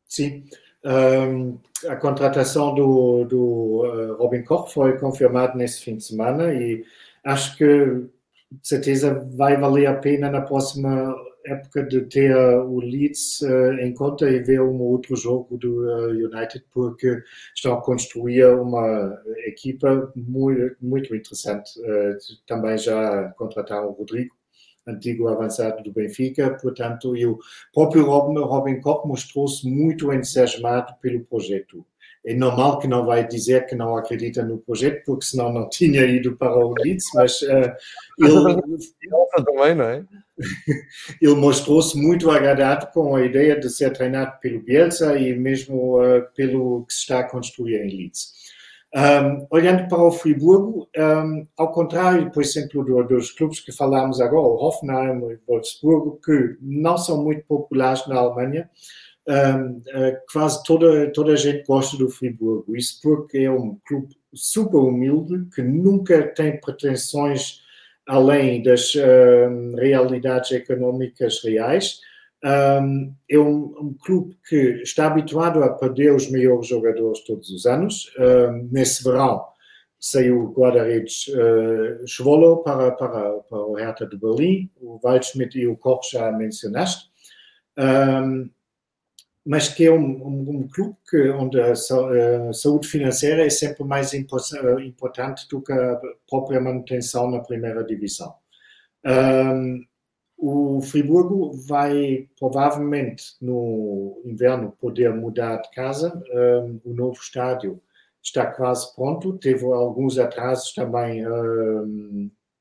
Sim. Um, a contratação do, do Robin Koch foi confirmada nesse fim de semana e acho que de certeza vai valer a pena na próxima época de ter o Leeds uh, em conta e ver um outro jogo do uh, United, porque estão a construir uma equipa muito, muito interessante. Também já contrataram o Rodrigo, antigo avançado do Benfica, portanto, e o próprio Robin, Robin Koch mostrou-se muito entusiasmado pelo projeto é normal que não vai dizer que não acredita no projeto, porque senão não tinha ido para o Leeds, mas uh, ele, também, não é? [LAUGHS] ele mostrou-se muito agradado com a ideia de ser treinado pelo Bielsa e mesmo uh, pelo que se está a construir em Leeds. Um, olhando para o Friburgo, um, ao contrário, por exemplo, do, dos clubes que falamos agora, o Hoffenheim e o Wolfsburgo, que não são muito populares na Alemanha, quase toda, toda a gente gosta do Friburgo. Isso porque é um clube super humilde, que nunca tem pretensões além das realidades económicas reais. Um, é um, um, clube que está habituado a perder os melhores jogadores todos os anos. nesse verão saiu o guarda-redes uh, Schwolo para, para, para o Hertha de Berlim, o Waldschmidt e o Koch já mencionaste. Um, mas que é um, um, um clube que, onde a, saúde financeira é sempre mais importante do que a própria manutenção na primeira divisão. Um, o Friburgo vai provavelmente no inverno poder mudar de casa. O novo estádio está quase pronto. Teve alguns atrasos também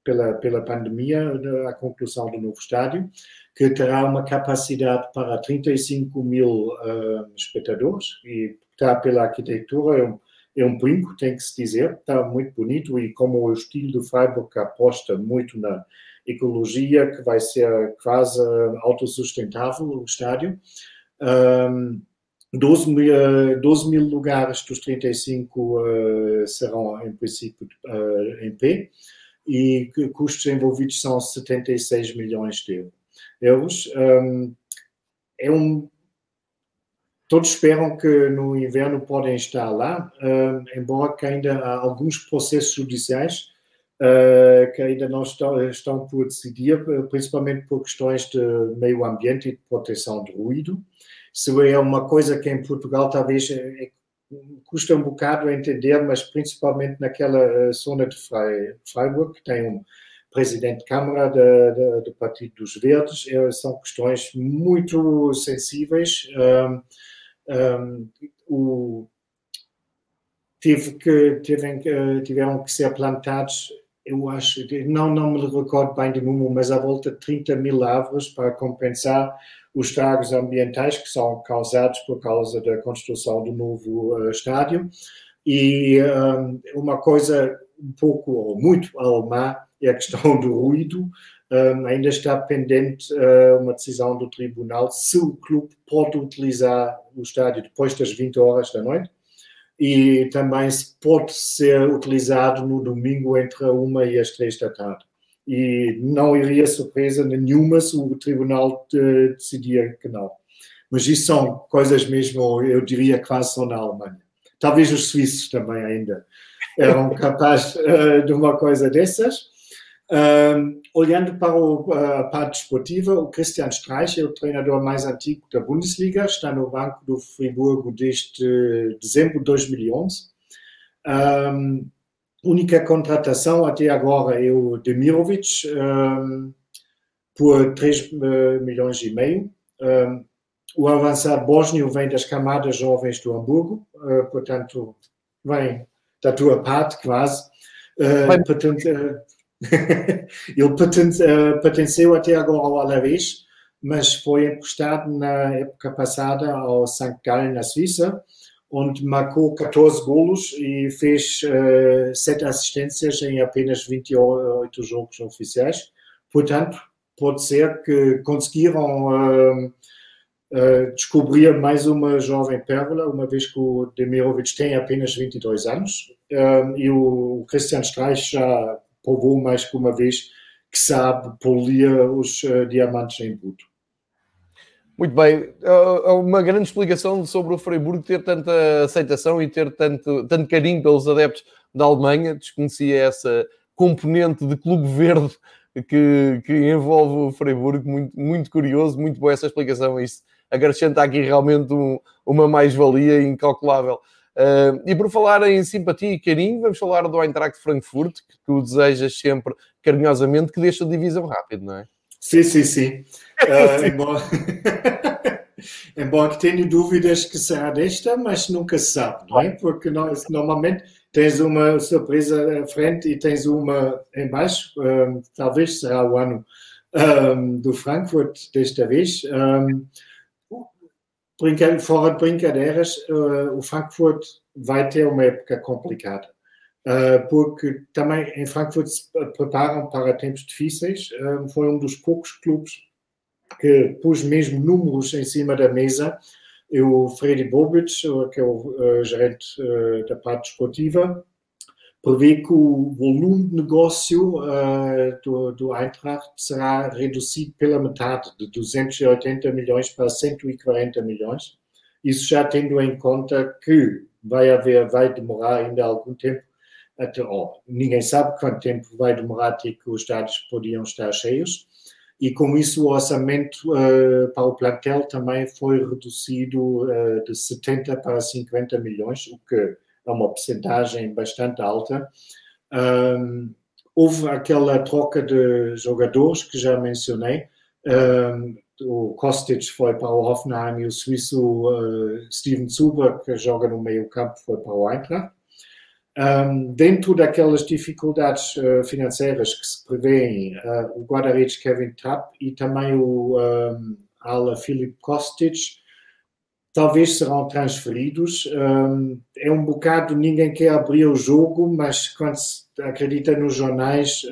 pela, pela pandemia, a conclusão do novo estádio, que terá uma capacidade para 35 mil uh, espectadores e está pela arquitetura, é um, é um brinco, tem que se dizer, está muito bonito e como o estilo do Freiburg aposta muito na ecologia, que vai ser quase autossustentável o estádio. Um, 12 mil, 12 mil lugares dos 35 uh, serão, em princípio, uh, em pé e custos envolvidos são 76 milhões de euros. Um, é um, todos esperam que no inverno podem estar lá, um, embora que ainda há alguns processos judiciais uh, que ainda não estão, estão por decidir, principalmente por questões de meio ambiente e de proteção de ruído. Isso é uma coisa que em Portugal talvez é, é, custa um bocado a entender, mas principalmente naquela eh, zona de Freiburg, que tem um presidente de Câmara do Partido dos Verdes, é, são questões muito sensíveis. Um, um, o, tive que, tive, tiveram que ser plantados, eu acho, não, não me recordo bem de número, mas à volta de 30 mil árvores para compensar os estragos ambientais que são causados por causa da construção do novo uh, estádio. E um, uma coisa um pouco ou muito alemã é a questão do ruído. Um, ainda está pendente uh, uma decisão do tribunal se o clube pode utilizar o estádio depois das 20 horas da noite e também se pode ser utilizado no domingo entre a uma e as três da tarde e não iria surpresa nenhuma se o tribunal decidir que não. Mas isso são coisas mesmo, eu diria, quase só na Alemanha. Talvez os suíços também ainda eram [LAUGHS] capazes uh, de uma coisa dessas. Olhando para o, a parte desportiva, o Christian Streich é o treinador mais antigo da Bundesliga, está no banco do Friburgo desde dezembro de 2011. Um, única contratação até agora é o Demirovic, um, por 3 eh, milhões e meio. Um, o avançado bósnio vem das camadas jovens do Hamburgo, uh, portanto, vem da tua parte, quase. Uh, portanto, uh, [LAUGHS] ele pertenceu até agora ao Alavés, mas foi emprestado na época passada ao St. Gallen, na Suíça, onde marcou 14 golos e fez uh, 7 assistências em apenas 28 jogos oficiais. Portanto, pode ser que conseguiram uh, uh, descobrir mais uma jovem pérola, uma vez que o Demirovic tem apenas 22 anos e o Christian Streich já provou mais que uma vez que sabe polir os diamantes em bruto. Muito bem, é, é uma grande explicação sobre o Freiburg ter tanta aceitação e ter tanto, tanto carinho pelos adeptos da Alemanha. Desconhecia essa componente de clube verde que, que envolve o Freiburg. Muito, muito curioso, muito boa essa explicação. Isso acrescenta aqui realmente um, uma mais-valia incalculável. Uh, e por falar em simpatia e carinho, vamos falar do Eintracht Frankfurt, que tu desejas sempre carinhosamente que deixa a divisão rápido, não é? Sim, sim, sim. Uh, embora... embora que tenha dúvidas que será desta, mas nunca se sabe, não é? Porque nós, normalmente tens uma surpresa à frente e tens uma embaixo. Um, talvez será o ano um, do Frankfurt desta vez. Um, fora de brincadeiras, uh, o Frankfurt vai ter uma época complicada. Uh, porque também em Frankfurt se preparam para tempos difíceis. Uh, foi um dos poucos clubes que pus mesmo números em cima da mesa. E o Freddy Bobic, que é o uh, gerente da parte esportiva, prevê que o volume de negócio do, do Eintracht será reduzido pela metade, de 280 milhões para 140 milhões. Isso já tendo em conta que vai haver, vai demorar ainda algum tempo até, oh, ninguém sabe quanto tempo vai demorar até que os estádios podiam estar cheios, e com isso o orçamento uh, para o plantel também foi reduzido uh, de 70 para 50 milhões, o que é uma percentagem bastante alta. Um, houve aquela troca de jogadores que já mencionei. Um, o Kostic foi para o Hoffenheim e o suíço uh, Steven Zuber, que joga no meio campo, foi para o Eintracht. Um, dentro daquelas dificuldades uh, financeiras que se prevêem, uh, o guarda-redes Kevin Trapp e também o um, ala Philip Kostic talvez serão transferidos. Um, é um bocado, ninguém quer abrir o jogo, mas quando se acredita nos jornais,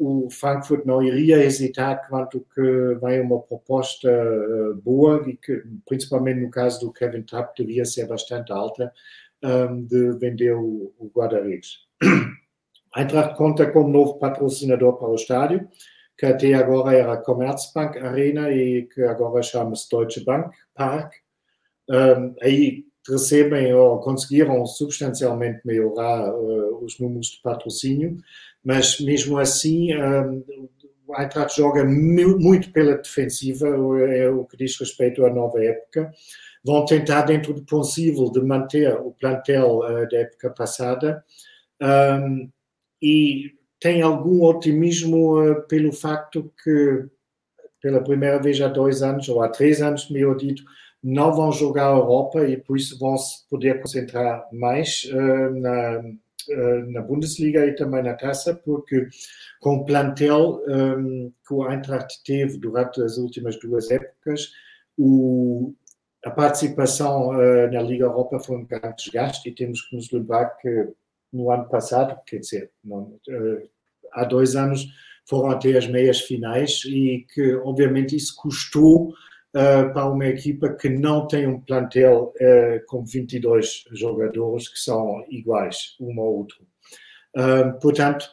o Frankfurt não iria hesitar quanto que vai uma proposta uh, boa e que, principalmente no caso do Kevin Trapp, devia ser bastante alta um, de vender o, o guarda-redes. [CLEARS THROAT] Eintracht conta como novo patrocinador para o estádio, que até agora era Commerzbank Arena e que agora chama-se Deutsche Bank Park. Um, aí recebem ou conseguiram substancialmente melhorar uh, os números de patrocínio, mas mesmo assim um, o Eintracht joga muito pela defensiva, é o que diz respeito à nova época vão tentar, dentro do possível, de manter o plantel uh, da época passada. Um, e tem algum otimismo uh, pelo facto que, pela primeira vez há dois anos, ou há três anos, melhor dito, não vão jogar a Europa e por isso vão se poder concentrar mais uh, na, na Bundesliga e também na taça, porque com o plantel um, que o Eintracht teve durante as últimas duas épocas, o, a participação uh, na Liga Europa foi um grande desgaste e temos que nos lembrar que no ano passado, quer dizer, não, uh, há dois anos, foram até as meias finais e que, obviamente, isso custou uh, para uma equipa que não tem um plantel com 22 jogadores que são iguais, um ao outro. portanto,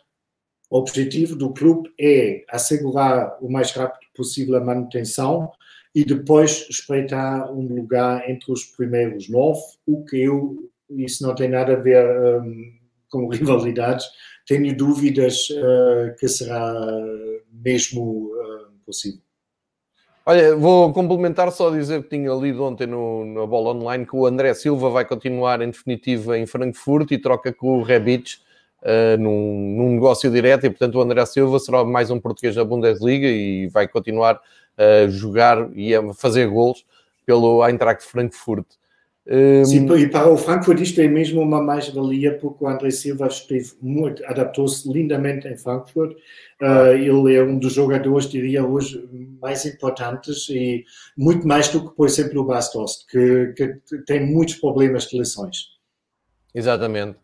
o objetivo do clube é assegurar o mais rápido possível a manutenção e depois espreitar um lugar entre os primeiros nove, o que eu, isso não tem nada a ver um, com [LAUGHS] rivalidades, tenho dúvidas uh, que será mesmo uh, possível. Olha, vou complementar só dizer que tinha lido ontem no, na bola online que o André Silva vai continuar em definitiva em Frankfurt e troca com o Rebic uh, num, num, negócio direto e portanto o André Silva será mais um português na Bundesliga e vai continuar a jogar e a fazer gols pelo Eintracht Frankfurt. Sim, e para o Frankfurt isto é mesmo uma mais-valia porque o André Silva esteve muito, adaptou-se lindamente em Frankfurt. Uh, ele é um dos jogadores, diria hoje, mais importantes e muito mais do que, por exemplo, o Bastos, que, que tem muitos problemas de lesões. Exatamente.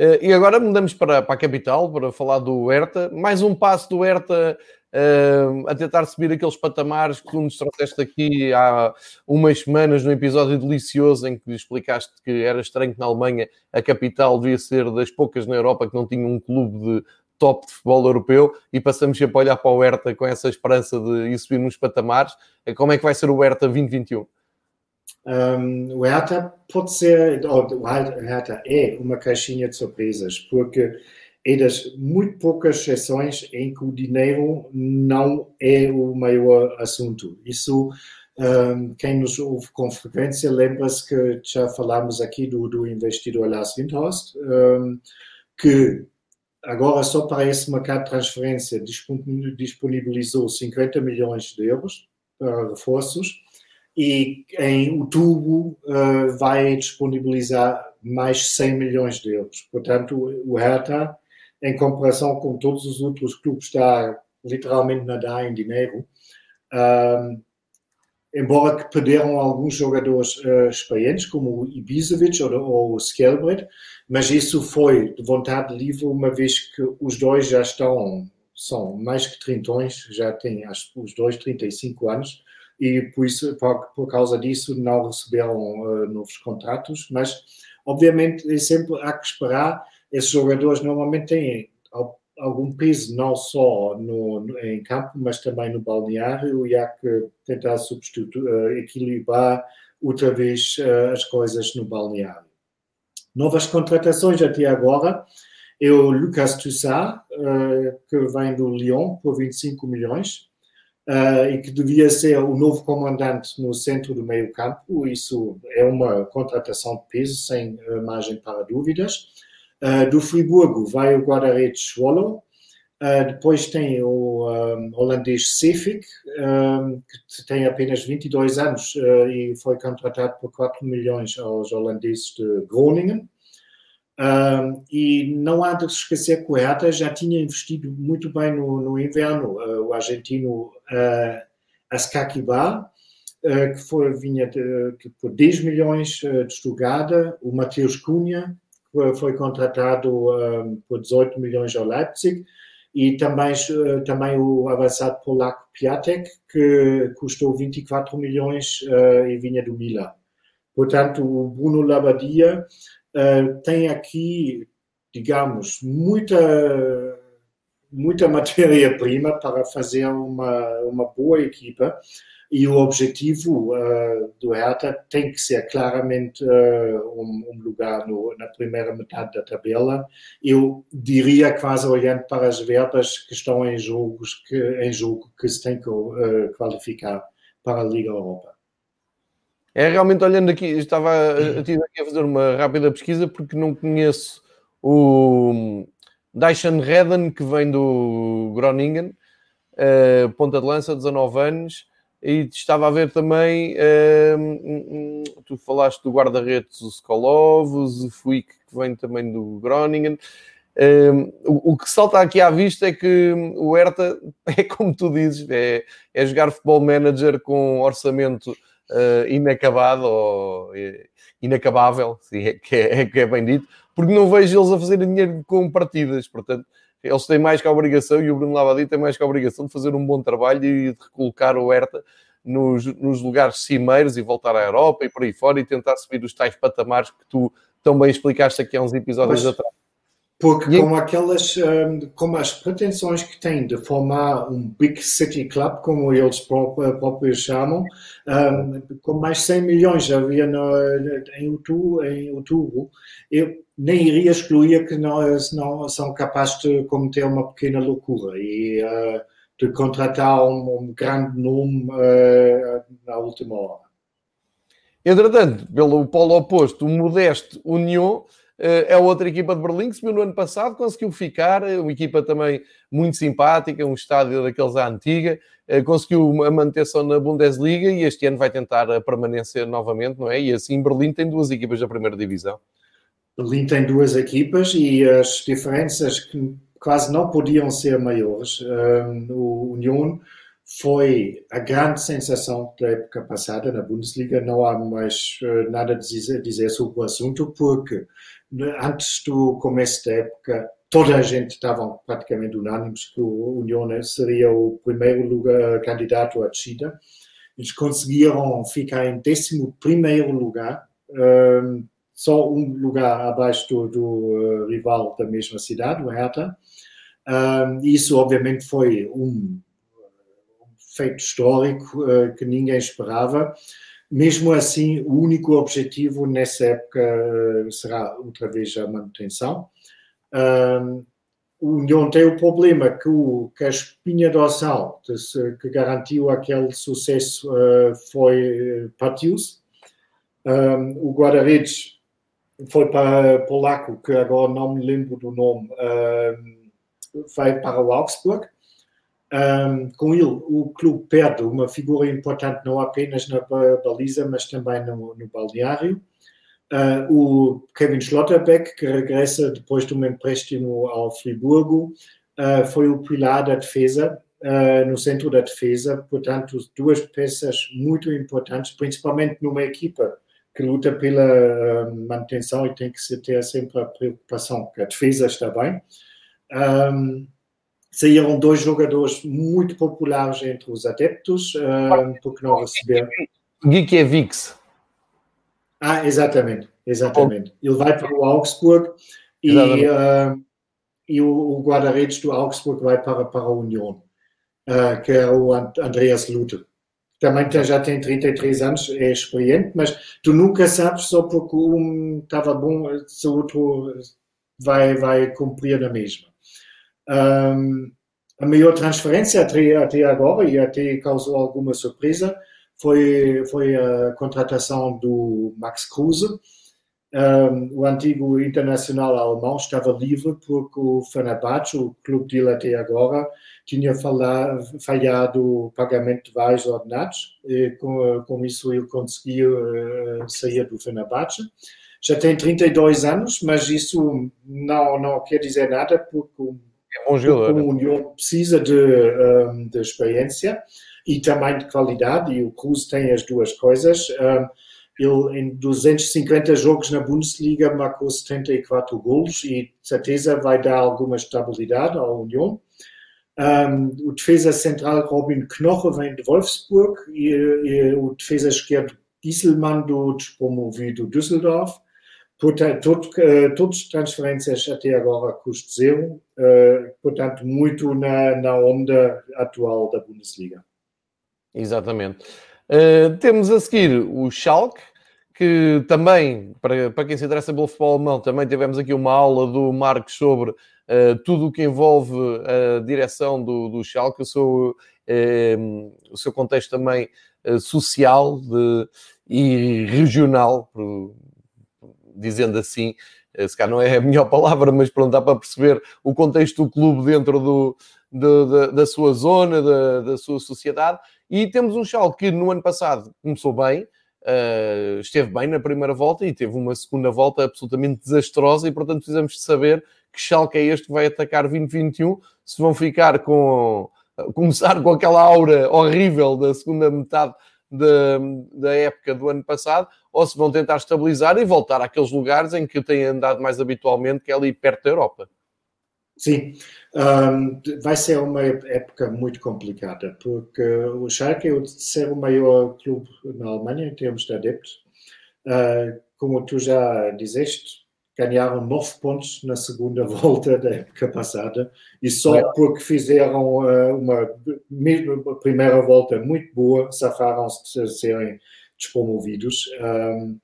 Uh, e agora mudamos para, para a capital para falar do Hertha. Mais um passo do Hertha uh, a tentar subir aqueles patamares que tu nos trouxeste aqui há umas semanas no episódio delicioso em que explicaste que era estranho que na Alemanha a capital devia ser das poucas na Europa que não tinha um clube de top de futebol europeu e passamos sempre a olhar para o Hertha com essa esperança de ir subir nos patamares. Como é que vai ser o Hertha 2021? Um, o Hertha pode ser, ou o Hertha é uma caixinha de surpresas, porque é das muito poucas exceções em que o dinheiro não é o maior assunto. Isso, um, quem nos ouve com frequência, lembra-se que já falámos aqui do, do investidor Lars Windhorst, um, que agora só para esse mercado de transferência disponibilizou 50 milhões de euros para reforços e em outubro uh, vai disponibilizar mais 100 milhões de euros. Portanto, o Hertha em comparação com todos os outros clubes, está literalmente nadar em dinheiro. Um, embora que perderam alguns jogadores uh, experientes, como o Ibisevic ou, ou o Skelbred, mas isso foi de vontade livre, uma vez que os dois já estão, são mais que trintões, já têm os dois 35 anos, e por, isso, por, por causa disso não receberam uh, novos contratos, mas obviamente é sempre há que esperar esses jogadores normalmente têm algum peso não só no, no, em campo, mas também no balneário e há que tentar uh, equilibrar outra vez uh, as coisas no balneário. Novas contratações até agora é o Lucas Toussaint, uh, que vem do Lyon por 25 milhões e que devia ser o novo comandante no centro do meio campo. Isso é uma contratação de peso, sem margem para dúvidas. Uh, do Friburgo vai o guarda-redes Swallow. Uh, depois tem o um, holandês Sefik, um, que tem apenas 22 anos uh, e foi contratado por 4 milhões aos holandeses de Groningen. Uh, e não há de esquecer que o Hertha já tinha investido muito bem no, no inverno. O argentino uh, Ascaquibar, que foi, vinha de, de, por 10 milhões de Estugada. O Mateus Cunha, que foi contratado por 18 milhões ao Leipzig. E também, também o avançado polaco Piatek, que custou 24 milhões e vinha do Milan. Portanto, o Bruno Labadia tem aqui, digamos, muita, muita [LAUGHS] matéria-prima para fazer uma, uma boa equipa e o objetivo uh, do Hertha tem que ser claramente uh, um, um, lugar no, na primeira metade da tabela. Eu diria quase olhando para as verbas que estão em jogos que em jogo que se tem que uh, qualificar para a Liga Europa. É realmente olhando aqui, estava [CLEARS THROAT] aqui a fazer uma rápida pesquisa porque não conheço o Dyson Redden que vem do Groningen, ponta de lança, 19 anos, e estava a ver também, uh, tu falaste do guarda-redes o Skolov, o Zefuik que vem também do Groningen. Uh, o, o, que salta aqui à vista é que o Hertha [LAUGHS] é como tu dizes, é, é jogar futebol manager com orçamento uh, inacabado ou uh, inacabável, [LAUGHS] sim, é, que, é, que é bem dito, porque não vejo eles a fazerem dinheiro com partidas, portanto, eles têm mais que a obrigação, e o Bruno Lavadi tem mais que a obrigação de fazer um bom trabalho e de recolocar o Herta nos, nos lugares cimeiros e voltar à Europa e por aí fora e tentar subir os tais patamares que tu tão bem explicaste aqui há uns episódios Mas... atrás. Porque com aquelas, um, com as pretensões que têm de formar um Big City Club, como eles próprios chamam, um, com mais 100 milhões havia no, em, outubro, em outubro, eu nem iria excluir que não, não são capazes de cometer uma pequena loucura e uh, de contratar um, um grande nome uh, na última hora. Entretanto, pelo polo oposto, o modesto União eh, é outra equipa de Berlim que subiu no ano passado, conseguiu ficar, uma equipa também muito simpática, um estádio daqueles à antiga, eh, conseguiu a manutenção na Bundesliga e este ano vai tentar a permanência novamente, não é? E assim Berlim tem duas equipas da primeira divisão. Berlim tem duas equipas e as diferenças que quase não podiam ser maiores. O Union foi a grande sensação da época passada na Bundesliga. Não há mais uh, nada a dizer, sobre o assunto, porque antes do começo da época, toda a gente estava praticamente unânimes que o União seria o primeiro lugar, candidato à descida. Eles conseguiram ficar em 11 primeiro lugar, só um lugar abaixo do, do uh, rival da mesma cidade, o Hertha. Isso, obviamente, foi um, um feito histórico uh, que ninguém esperava. Mesmo assim, o único objetivo nessa época eh, será outra vez a manutenção. Um, o União tem o problema que, o, que a espinha dorsal que garantiu aquele sucesso uh, foi partiu-se. Um, o guarda-redes foi para polaco, que agora não me lembro do nome, vai para o Augsburg. Um, com ele, o clube perde uma figura importante não apenas na baliza, mas também no, no balneário. Uh, o Kevin Schlotterbeck, que regressa depois de um empréstimo ao Friburgo, uh, foi o pilar da defesa, uh, no centro da defesa. Portanto, duas peças muito importantes, principalmente numa equipa que luta pela manutenção e tem que ter sempre a preocupação que a defesa está bem. Um, saíram dois jogadores muito populares entre os adeptos, uh, porque não receberam. Gikiewicz. Ah, exatamente, exatamente. Ele vai para o Augsburg e, uh, e o, o guarda-redes do Augsburg vai para, para a União, uh, que é o Andreas Luther. Também tem, já tem 33 anos, é experiente, mas tu nunca sabes só porque um estava bom, se o outro vai, vai cumprir na mesma. Um, a maior transferência até, até agora, e até causou alguma surpresa, foi, foi a contratação do Max Kruse. Um, o antigo internacional alemão estava livre porque o Fenerbahçe, o clube dele até agora, tinha falado, falhado o pagamento de vários ordenados. E com, com isso ele conseguiu uh, sair do Fenerbahçe. já tem 32 anos, mas isso não, não quer dizer nada, porque é jogador. o União precisa de, um, de experiência e também de qualidade, e o Cruz tem as duas coisas. Um, ele, em 250 jogos na Bundesliga, marcou 74 gols e, certeza, vai dar alguma estabilidade à União. Um, o defesa central Robin Knoche vem de Wolfsburg e, e o defesa esquerdo Gieselmann do despromovido Düsseldorf. Portanto, todas transferências até agora custo zero, uh, portanto, muito na, na onda atual da Bundesliga. Exatamente. Uh, temos a seguir o Schalke, que também, para, para quem se interessa pelo futebol alemão, também tivemos aqui uma aula do Marcos sobre uh, tudo o que envolve a direção do, do Schalke, o seu, uh, o seu contexto também uh, social de, e regional, por, dizendo assim, se calhar não é a melhor palavra, mas pronto, dá para perceber o contexto do clube dentro do, do da, da, sua zona, da, da sua sociedade. E temos um Schalke que no ano passado começou bem, uh, esteve bem na primeira volta e teve uma segunda volta absolutamente desastrosa e, portanto, precisamos de saber que Schalke é este que vai atacar 2021, se vão ficar com... começar com aquela aura horrível da segunda metade da, da época do ano passado, ou se vão tentar estabilizar e voltar àqueles lugares em que têm andado mais habitualmente, que é ali perto da Europa. Sim, um, vai ser uma época muito complicada, porque o Schalke é o terceiro maior clube na Alemanha em termos de adeptos. Uh, como tu já disseste, ganharam nove pontos na segunda [LAUGHS] volta da época passada e só é. porque fizeram uh, uma, uma primeira volta muito boa, safaram-se de serem despromovidos. Um,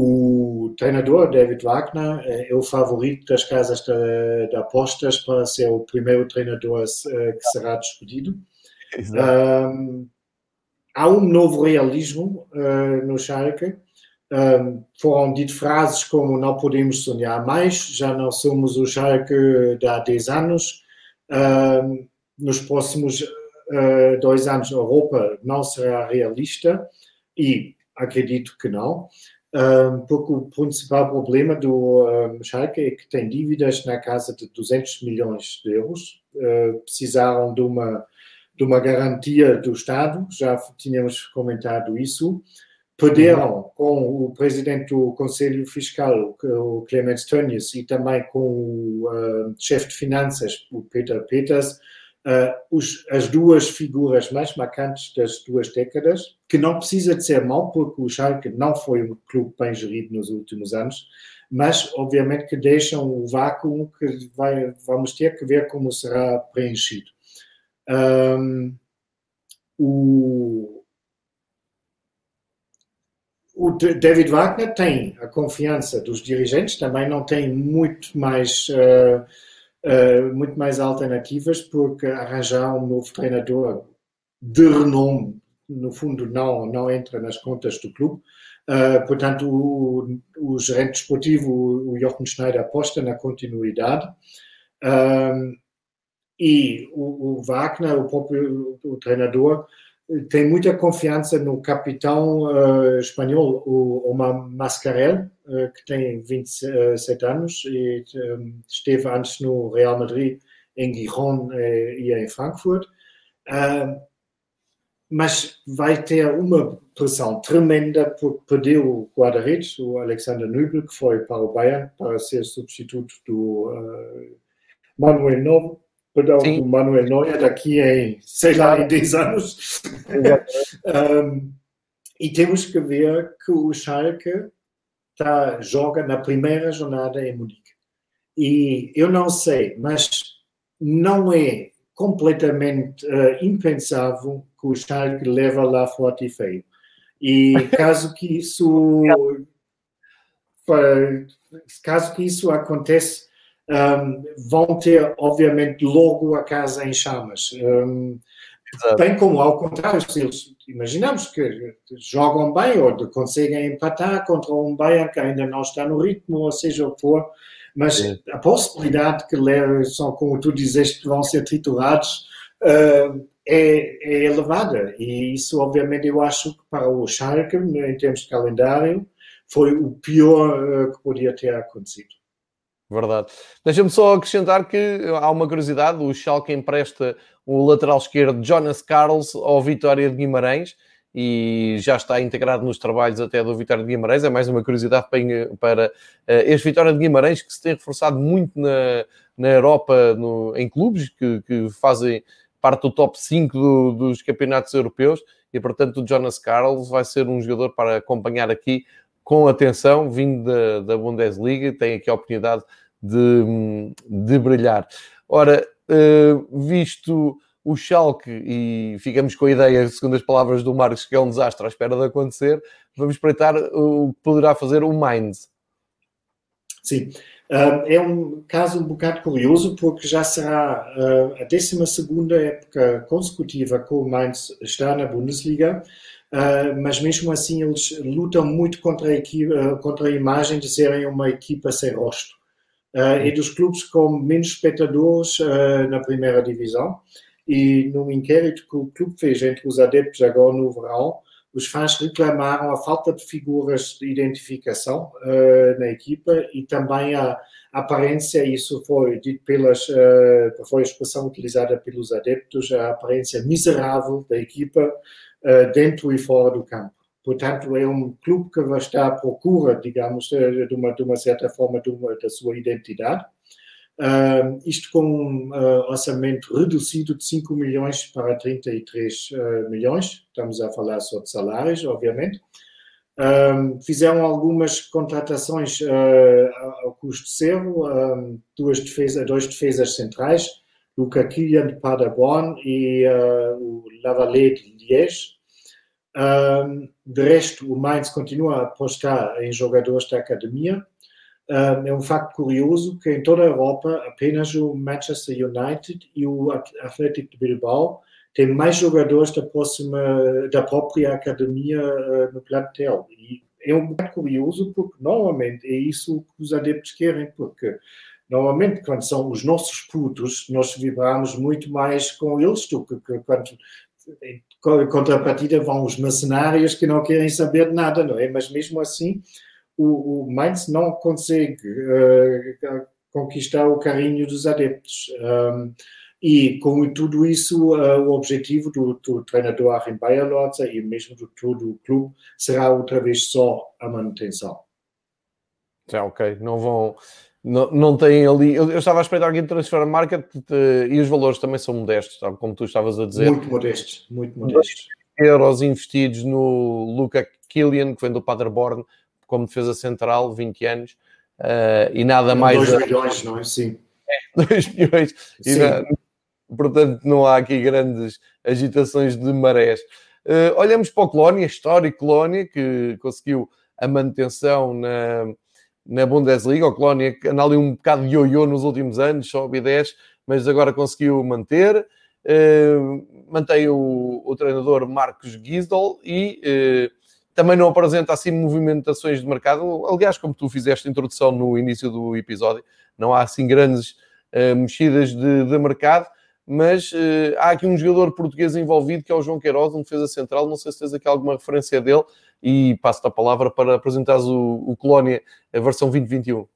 o treinador, David Wagner, é o favorito das casas de, de apostas para ser o primeiro treinador eh, que será despedido. Um, há um novo realismo uh, no Schalke. Um, foram ditas frases como não podemos sonhar mais, já não somos o Schalke de há 10 anos. Um, nos próximos uh, dois anos a Europa não será realista e acredito que não. Um, porque o principal problema do um, Schalke é que tem dívidas na casa de 200 milhões de euros. Uh, precisaram de uma, de uma garantia do Estado, já tínhamos comentado isso. Perderam com o presidente do Conselho Fiscal, o Clemens Tönnies, e também com o uh, chefe de finanças, o Peter Peters, os, as duas figuras mais marcantes das duas décadas, que não precisa de ser mau, porque o Schalke não foi um clube bem gerido nos últimos anos, mas obviamente que deixam o vácuo que vai, vamos ter que ver como será preenchido. Um, o, o David Wagner tem a confiança dos dirigentes, também não tem muito mais uh, uh, muito mais alternativas, porque arranjar um novo treinador de renome, no fundo, não, não entra nas contas do clube. Uh, portanto, o, o, gerente desportivo, o Jochen Schneider, aposta na continuidade. Uh, e o, o, Wagner, o próprio o treinador, tem muita confiança no capitão uh, espanhol, o Omar Mascarel, uh, que tem 27 anos e um, esteve antes no Real Madrid, em Gijón uh, e em Frankfurt. mas vai ter uma pressão tremenda porque perdeu o guarda-redes, o Alexander Nübel, que foi para o Bayern para ser substituto do Manuel Novo perdão, Sim. do Manuel Neuer daqui em, sei lá, em 10 anos. [LAUGHS] um, e temos que ver que o Schalke tá, joga na primeira jornada em Munique. E eu não sei, mas não é completamente uh, impensável que o Schalke leva lá forte e feio. E [LAUGHS] caso que isso caso que isso aconteça um, vão ter, obviamente, logo a casa em chamas. Um, bem como ao contrário, se eles imaginamos que jogam bem ou conseguem empatar contra um Bayern que ainda não está no ritmo, ou seja o que for, mas a possibilidade que são, como tu dizeste, vão ser titulados uh, é, é, elevada. E isso, obviamente, eu acho que para o Schalke, em termos de calendário, foi o pior que podia ter acontecido. Verdade. Deixa-me só acrescentar que há uma curiosidade: o Schalke empresta o lateral esquerdo Jonas Carlos ao Vitória de Guimarães e já está integrado nos trabalhos até do Vitória de Guimarães. É mais uma curiosidade para, uh, este Vitória de Guimarães que se tem reforçado muito na, na Europa no, em clubes que, que, fazem parte do top 5 do, dos campeonatos europeus e, portanto, o Jonas Carlos vai ser um jogador para acompanhar aqui com atenção, vindo da, da Bundesliga, tem aqui a oportunidade de, de brilhar. Ora, uh, visto o Schalke, e ficamos com a ideia, segundo as palavras do Marcos, que é um desastre à espera de acontecer, vamos espreitar o que poderá fazer o Mainz. Sim, uh, é um caso um bocado curioso, porque já será uh, a 12 época consecutiva que o Mainz está na Bundesliga, Uh, mas mesmo assim eles lutam muito contra a, equipa, contra a imagem de serem uma equipa sem rosto. Uh, e dos clubes com menos espectadores uh, na primeira divisão. E num inquérito que o clube fez entre os adeptos agora no verão, os fãs reclamaram a falta de figuras de identificação na equipa e também a, aparência, isso foi dito pelas, foi a expressão utilizada pelos adeptos, a aparência miserável da equipa uh, dentro e fora do campo. Portanto, é um clube que vai estar à procura, digamos, de uma, de uma certa forma de uma, da sua identidade. Uh, isto com um uh, orçamento reduzido de 5 milhões para 33 uh, milhões. Estamos a falar só de salários, obviamente. fizeram algumas contratações ao custo zero, duas defesa, dois defesas centrais, Luca Kilian de Paderborn e o Lavallee de Liège. Um, de resto, o Mainz continua a apostar em jogadores da academia. Um, é um facto curioso que em toda a Europa apenas o Manchester United e o Atlético de Bilbao têm mais jogadores da, próxima, da própria academia uh, no plantel. E é um facto curioso porque normalmente é isso que os adeptos querem, porque normalmente quando são os nossos putos, nós vibramos muito mais com eles do que quando em contrapartida vão os mercenários que não querem saber nada, não é? Mas mesmo assim, o, o Mainz não consegue uh, conquistar o carinho dos adeptos. Um, e com tudo isso, uh, o objetivo do, do treinador Achim Bayerlotzer e mesmo do todo o clube será outra vez só a manutenção. Já, ok. Não vão não, não tem ali. Eu, eu, estava a espreitar aqui no Transfer Market de, e os valores também são modestos, como tu estavas a dizer. Muito modestos, muito modestos. Euros investidos no Luca Killian, que vem do Paderborn, como defesa central, 20 anos, uh, e nada mais. 2 milhões, não é? Sim. [LAUGHS] 2 milhões. Sim. Portanto, não há aqui grandes agitações de marés. Uh, olhamos para o Colónia, histórico Colónia, que conseguiu a manutenção na na Bundesliga. O Colónia anda ali um bocado de ioiô nos últimos anos, sobe 10, mas agora conseguiu manter. Uh, mantém o, o, treinador Marcos Gisdol e uh, também não apresenta assim movimentações de mercado. Aliás, como tu fizeste a introdução no início do episódio, não há assim grandes uh, mexidas de, de mercado mas há aqui um jogador português envolvido que é o João Queiroz, um defesa central. Não sei se tens aqui alguma referência dele e passo-te a palavra para apresentares o, o Colónia, a versão 2021.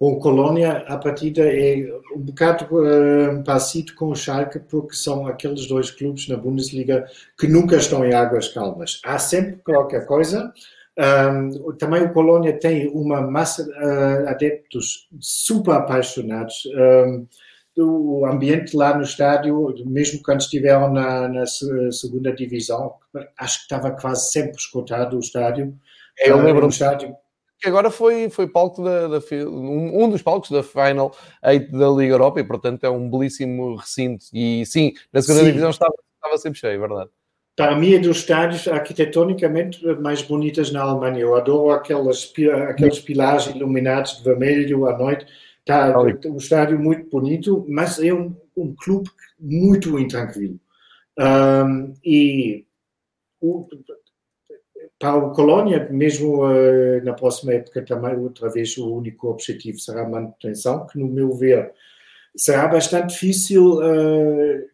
Bom, Colónia, a partida é um bocado uh, parecido com o Schalke, porque são aqueles dois clubes na Bundesliga que nunca estão em águas calmas. Há sempre qualquer coisa. Um, também o Colónia tem uma massa de uh, adeptos super apaixonados. Um, o ambiente lá no estádio, mesmo quando estiveram na, na segunda divisão, acho que estava quase sempre escutado o estádio. É, eu lembro um estádio. que agora foi, foi palco da, da, um dos palcos da Final 8 da Liga Europa e portanto é um belíssimo recinto. E sim, na segunda sim. divisão estava, estava sempre cheio, é verdade. Para mim é dos estádios arquitetonicamente mais bonitas na Alemanha. Eu adoro aquelas, aqueles pilares iluminados de vermelho à noite Está um estádio muito bonito, mas é um, um clube muito intranquilo. Um, e o, para o Colónia, mesmo uh, na próxima época, também outra vez o único objetivo será a manutenção, que no meu ver será bastante difícil uh,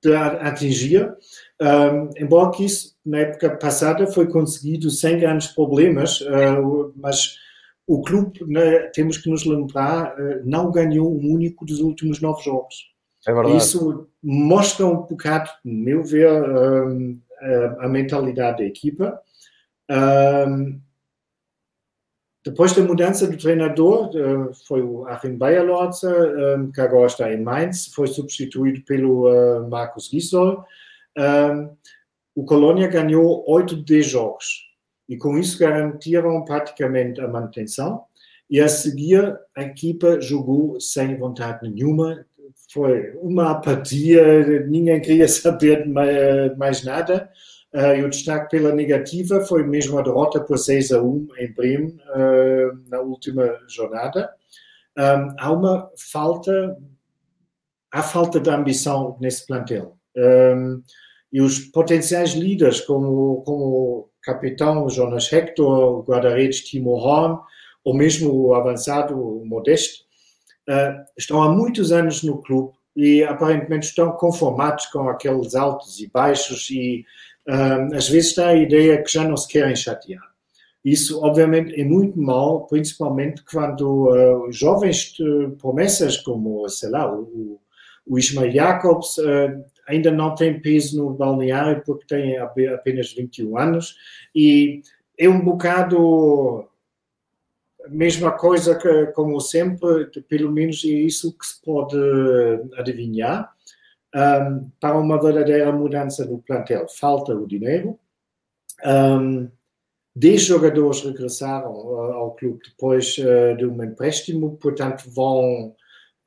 de atingir. Um, embora que isso, na época passada, foi conseguido sem grandes problemas, uh, mas o clube, né, temos que nos lembrar, uh, não ganhou um único dos últimos nove jogos. É verdade. Isso mostra um bocado, no meu ver, um, a, mentalidade da equipa. Um, depois da mudança do treinador, uh, foi o Achim Bayerlotze, que agora está em Mainz, foi substituído pelo uh, Markus Gisdol o Colônia ganhou 8 de 10 jogos e com isso garantiram praticamente a manutenção. E a seguir, a equipa jogou sem vontade nenhuma. Foi uma apatia, ninguém queria [LAUGHS] saber mais, nada. Uh, e o destaque pela negativa foi mesmo a derrota por 6 a 1 em Bremen uh, na última jornada. Um, há uma falta, há falta de ambição nesse plantel. Um, e os potenciais líderes, como, como capitão Jonas Hector, o guarda-redes Timo Horn, ou mesmo o avançado Modesto, uh, estão há muitos anos no clube e aparentemente estão conformados com aqueles altos e baixos e uh, às vezes dá a ideia que já não se querem chatear. Isso, obviamente, é muito mal, principalmente quando uh, jovens promessas como, sei lá, o, o Ismael Jacobs ainda não tem peso no balneário porque tem apenas 21 anos e é um bocado a mesma coisa que, como sempre, pelo menos é isso que se pode adivinhar. Um, para uma verdadeira mudança do plantel, falta o dinheiro. Um, dez jogadores regressaram uh, ao clube depois uh, de um empréstimo, portanto, vão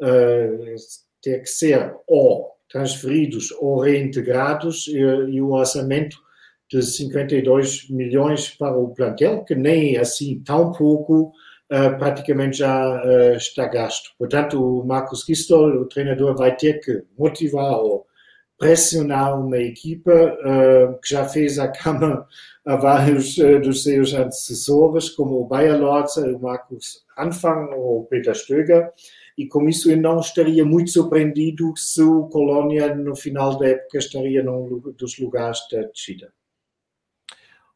uh, ter que ser ou transferidos ou reintegrados e, e o orçamento de 52 milhões para o plantel, que nem assim tão pouco uh, praticamente já uh, está gasto. Portanto, o Marcos Gistol, o treinador, vai ter que motivar ou pressionar uma equipa uh, que já fez a cama a vários dos seus antecessores, como o Bayer Lorz, o Marcos Anfang ou o Peter Stöger, e com isso eu não estaria muito surpreendido se o Colónia no final da época estaria num dos lugares da descida.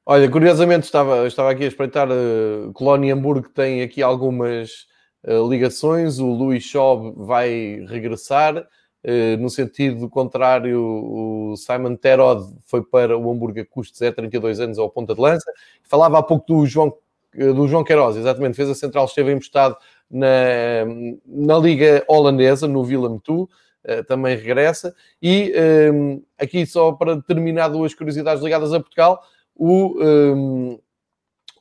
Olha, curiosamente estava, estava aqui a espreitar, uh, Colónia e Hamburgo tem aqui algumas uh, ligações, o Luís Schob vai regressar, uh, no sentido contrário, o Simon Terod foi para o Hamburgo a custos, é 32 anos ao ponta de lança. Falava há pouco do João, do João Queiroz, exatamente, fez a central, esteve emprestado na, na Liga Holandesa, no Willem II, uh, também regressa. E um, ehm, aqui, só para terminar, duas curiosidades ligadas a Portugal. O, um, ehm,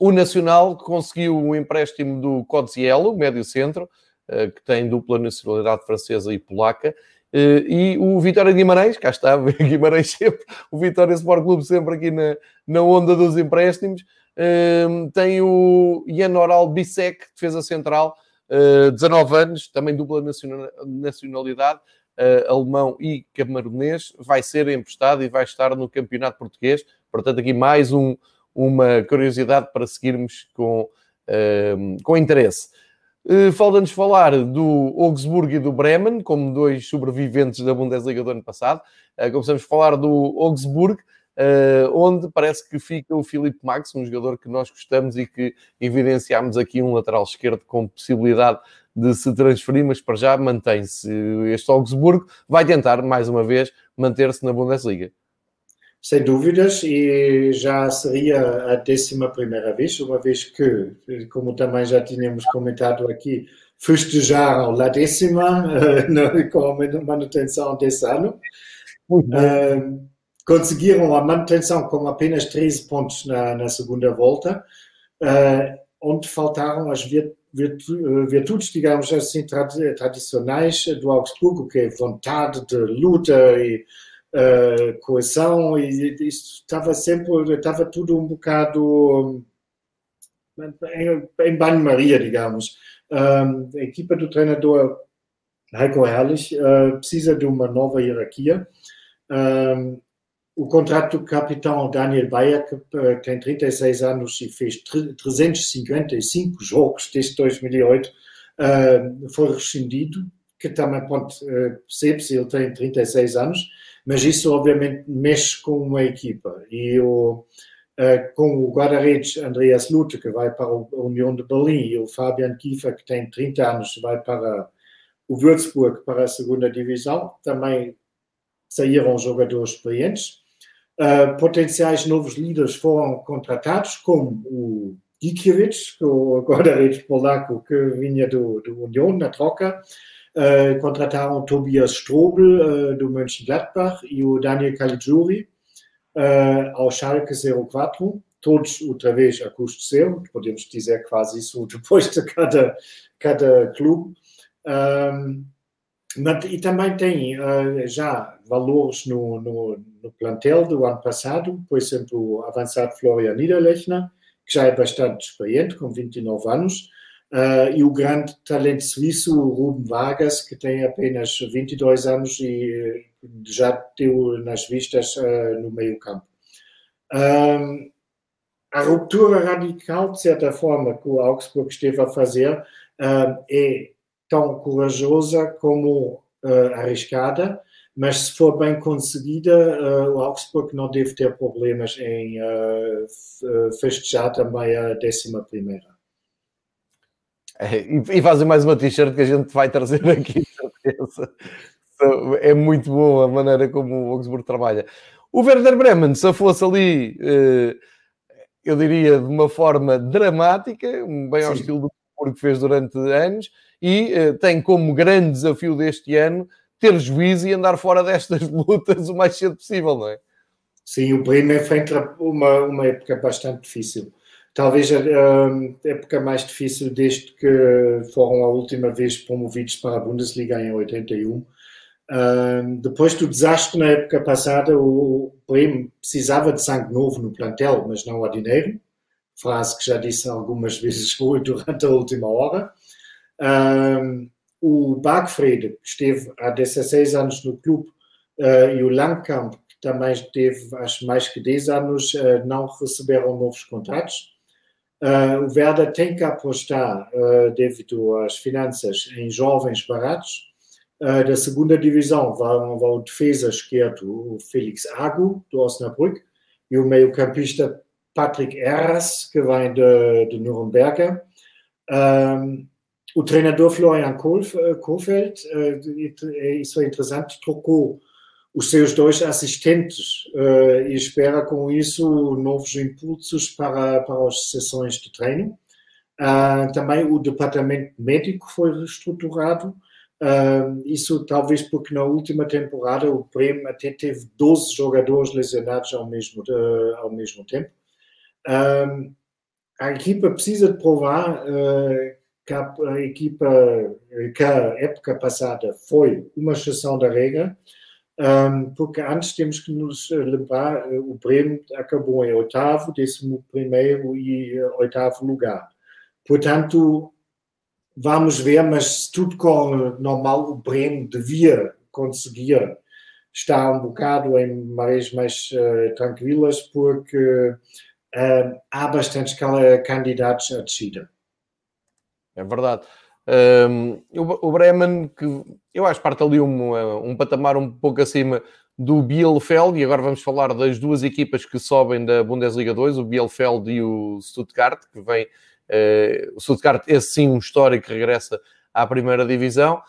o Nacional conseguiu um empréstimo do Codzielo, médio centro, uh, que tem dupla nacionalidade francesa e polaca. Uh, e o Vitória Guimarães, cá está, [LAUGHS] Guimarães sempre, o Vitória Sport Clube sempre aqui na, na onda dos empréstimos, uh, tem o Ian Oral Bissek, defesa central, 19 eh, anos, também dupla nacionalidade, uh, alemão e camaronês, vai ser emprestado e vai estar no campeonato português. Portanto, aqui mais um, uma curiosidade para seguirmos com, uh, com interesse. Uh, Falta-nos falar do Augsburg e do Bremen, como dois sobreviventes da Bundesliga do ano passado. Uh, começamos a falar do Augsburg, uh, onde parece que fica o Filipe Max, um jogador que nós gostamos e que evidenciámos aqui um lateral esquerdo com possibilidade de se transferir, mas para já mantém-se. Este Augsburgo vai tentar, mais uma vez, manter-se na Bundesliga. Sem dúvidas, e já seria a décima primeira vez, uma vez que, como também já tínhamos comentado aqui, festejaram a décima uh, [LAUGHS] com a manutenção desse ano. Uh, conseguiram a manutenção com apenas 13 pontos na, na segunda volta, uh, onde faltaram as virtu, virtudes, digamos assim, tradicionais do Augsburgo, que é vontade de luta e uh, coesão, e isso estava sempre, estava tudo um bocado em, em banho-maria, digamos. Um, a equipa do treinador Heiko Herrlich uh, precisa de uma nova hierarquia. Um, o contrato do capitão Daniel Bayer, que uh, tem 36 anos e fez 355 jogos desde 2008, uh, foi rescindido, que também, pronto, uh, percebe-se, ele tem 36 anos, mas isso obviamente mexe com uma equipa. E o, com o guarda-redes Andreas Lute, que vai para a União de Berlim, e o Fabian Kiefer, que tem 30 anos, vai para o Würzburg, para a segunda divisão, também saíram jogadores experientes. Uh, potenciais novos líderes foram contratados, como o Gikiewicz, o [LAUGHS] guarda-redes polaco que vinha do, do União na troca. Uh, contrataram Tobias Strobel, uh, do Mönchengladbach, e o Daniel Caligiuri, uh, ao Schalke 04, todos outra vez a custo zero, podemos dizer quase isso [LAUGHS] depois de cada, cada clube. Um, e também tem uh, já valores no, no, no, plantel do ano passado, por exemplo, o avançado Florian Niederlechner, que já é bastante experiente, com 29 anos, uh, e o grande talento suíço, Ruben Vargas, que tem apenas 22 anos e já deu nas vistas uh, no meio campo. Um, a ruptura radical, de certa forma, que o Augsburg esteve a fazer é tão corajosa como uh, arriscada, mas se for bem conseguida, o Augsburg não deve ter problemas em festejar também a décima primeira. É, e, fazem mais uma t-shirt que a gente vai trazer [LAUGHS] aqui, certeza é muito bom a maneira como o Augsburg trabalha. O Werder Bremen, se fosse ali, eu diria de uma forma dramática, bem ao Sim. estilo do que fez durante anos, e eh, tem como grande desafio deste ano ter juízo e andar fora destas [LAUGHS] lutas o mais cedo possível, não é? Sim, o Bremen enfrenta uma, uma época bastante difícil. Talvez a, época mais difícil desde que foram a última vez promovidos para a Bundesliga em 81 depois do desastre na época passada, o Bremen precisava de sangue novo no plantel, mas não há dinheiro. Frase que já disse algumas [LAUGHS] vezes durante a última hora. Um, o Bagfried, que esteve há 16 anos no clube, uh, e o Langkamp, que também esteve acho mais que 10 anos, uh, não receberam novos contratos. Uh, o Werder tem que apostar, devido às finanças, em jovens baratos da segunda divisão vão, vão o defesa esquerdo, o Felix Agu, do Osnabrück, e o meio-campista Patrick Erras, que vem de, de Nuremberg. Um, o treinador Florian Kohfeldt, uh, isso é interessante, trocou os seus dois assistentes uh, e espera com isso novos impulsos para, para as sessões de treino. Uh, também o departamento médico foi reestruturado Uh, isso talvez porque na última temporada o Bremen até teve 12 jogadores lesionados ao mesmo, ao mesmo tempo. Uh, a equipa precisa de provar que a, equipa, que a época passada foi uma exceção da regra, um, porque antes temos que nos lembrar, o Bremen acabou em oitavo, décimo primeiro e oitavo lugar. Portanto, vamos ver, mas se tudo corre normal, o Breno devia conseguir estar um bocado em marés mais uh, tranquilas, porque uh, há bastantes candidatos a descida. É verdade. Um, o, Bremen, que eu acho que parte ali um, um patamar um pouco acima do Bielefeld, e agora vamos falar das duas equipas que sobem da Bundesliga 2, o Bielefeld e o Stuttgart, que vem Uh, o Stuttgart, esse sim, um histórico que regressa à primeira divisão.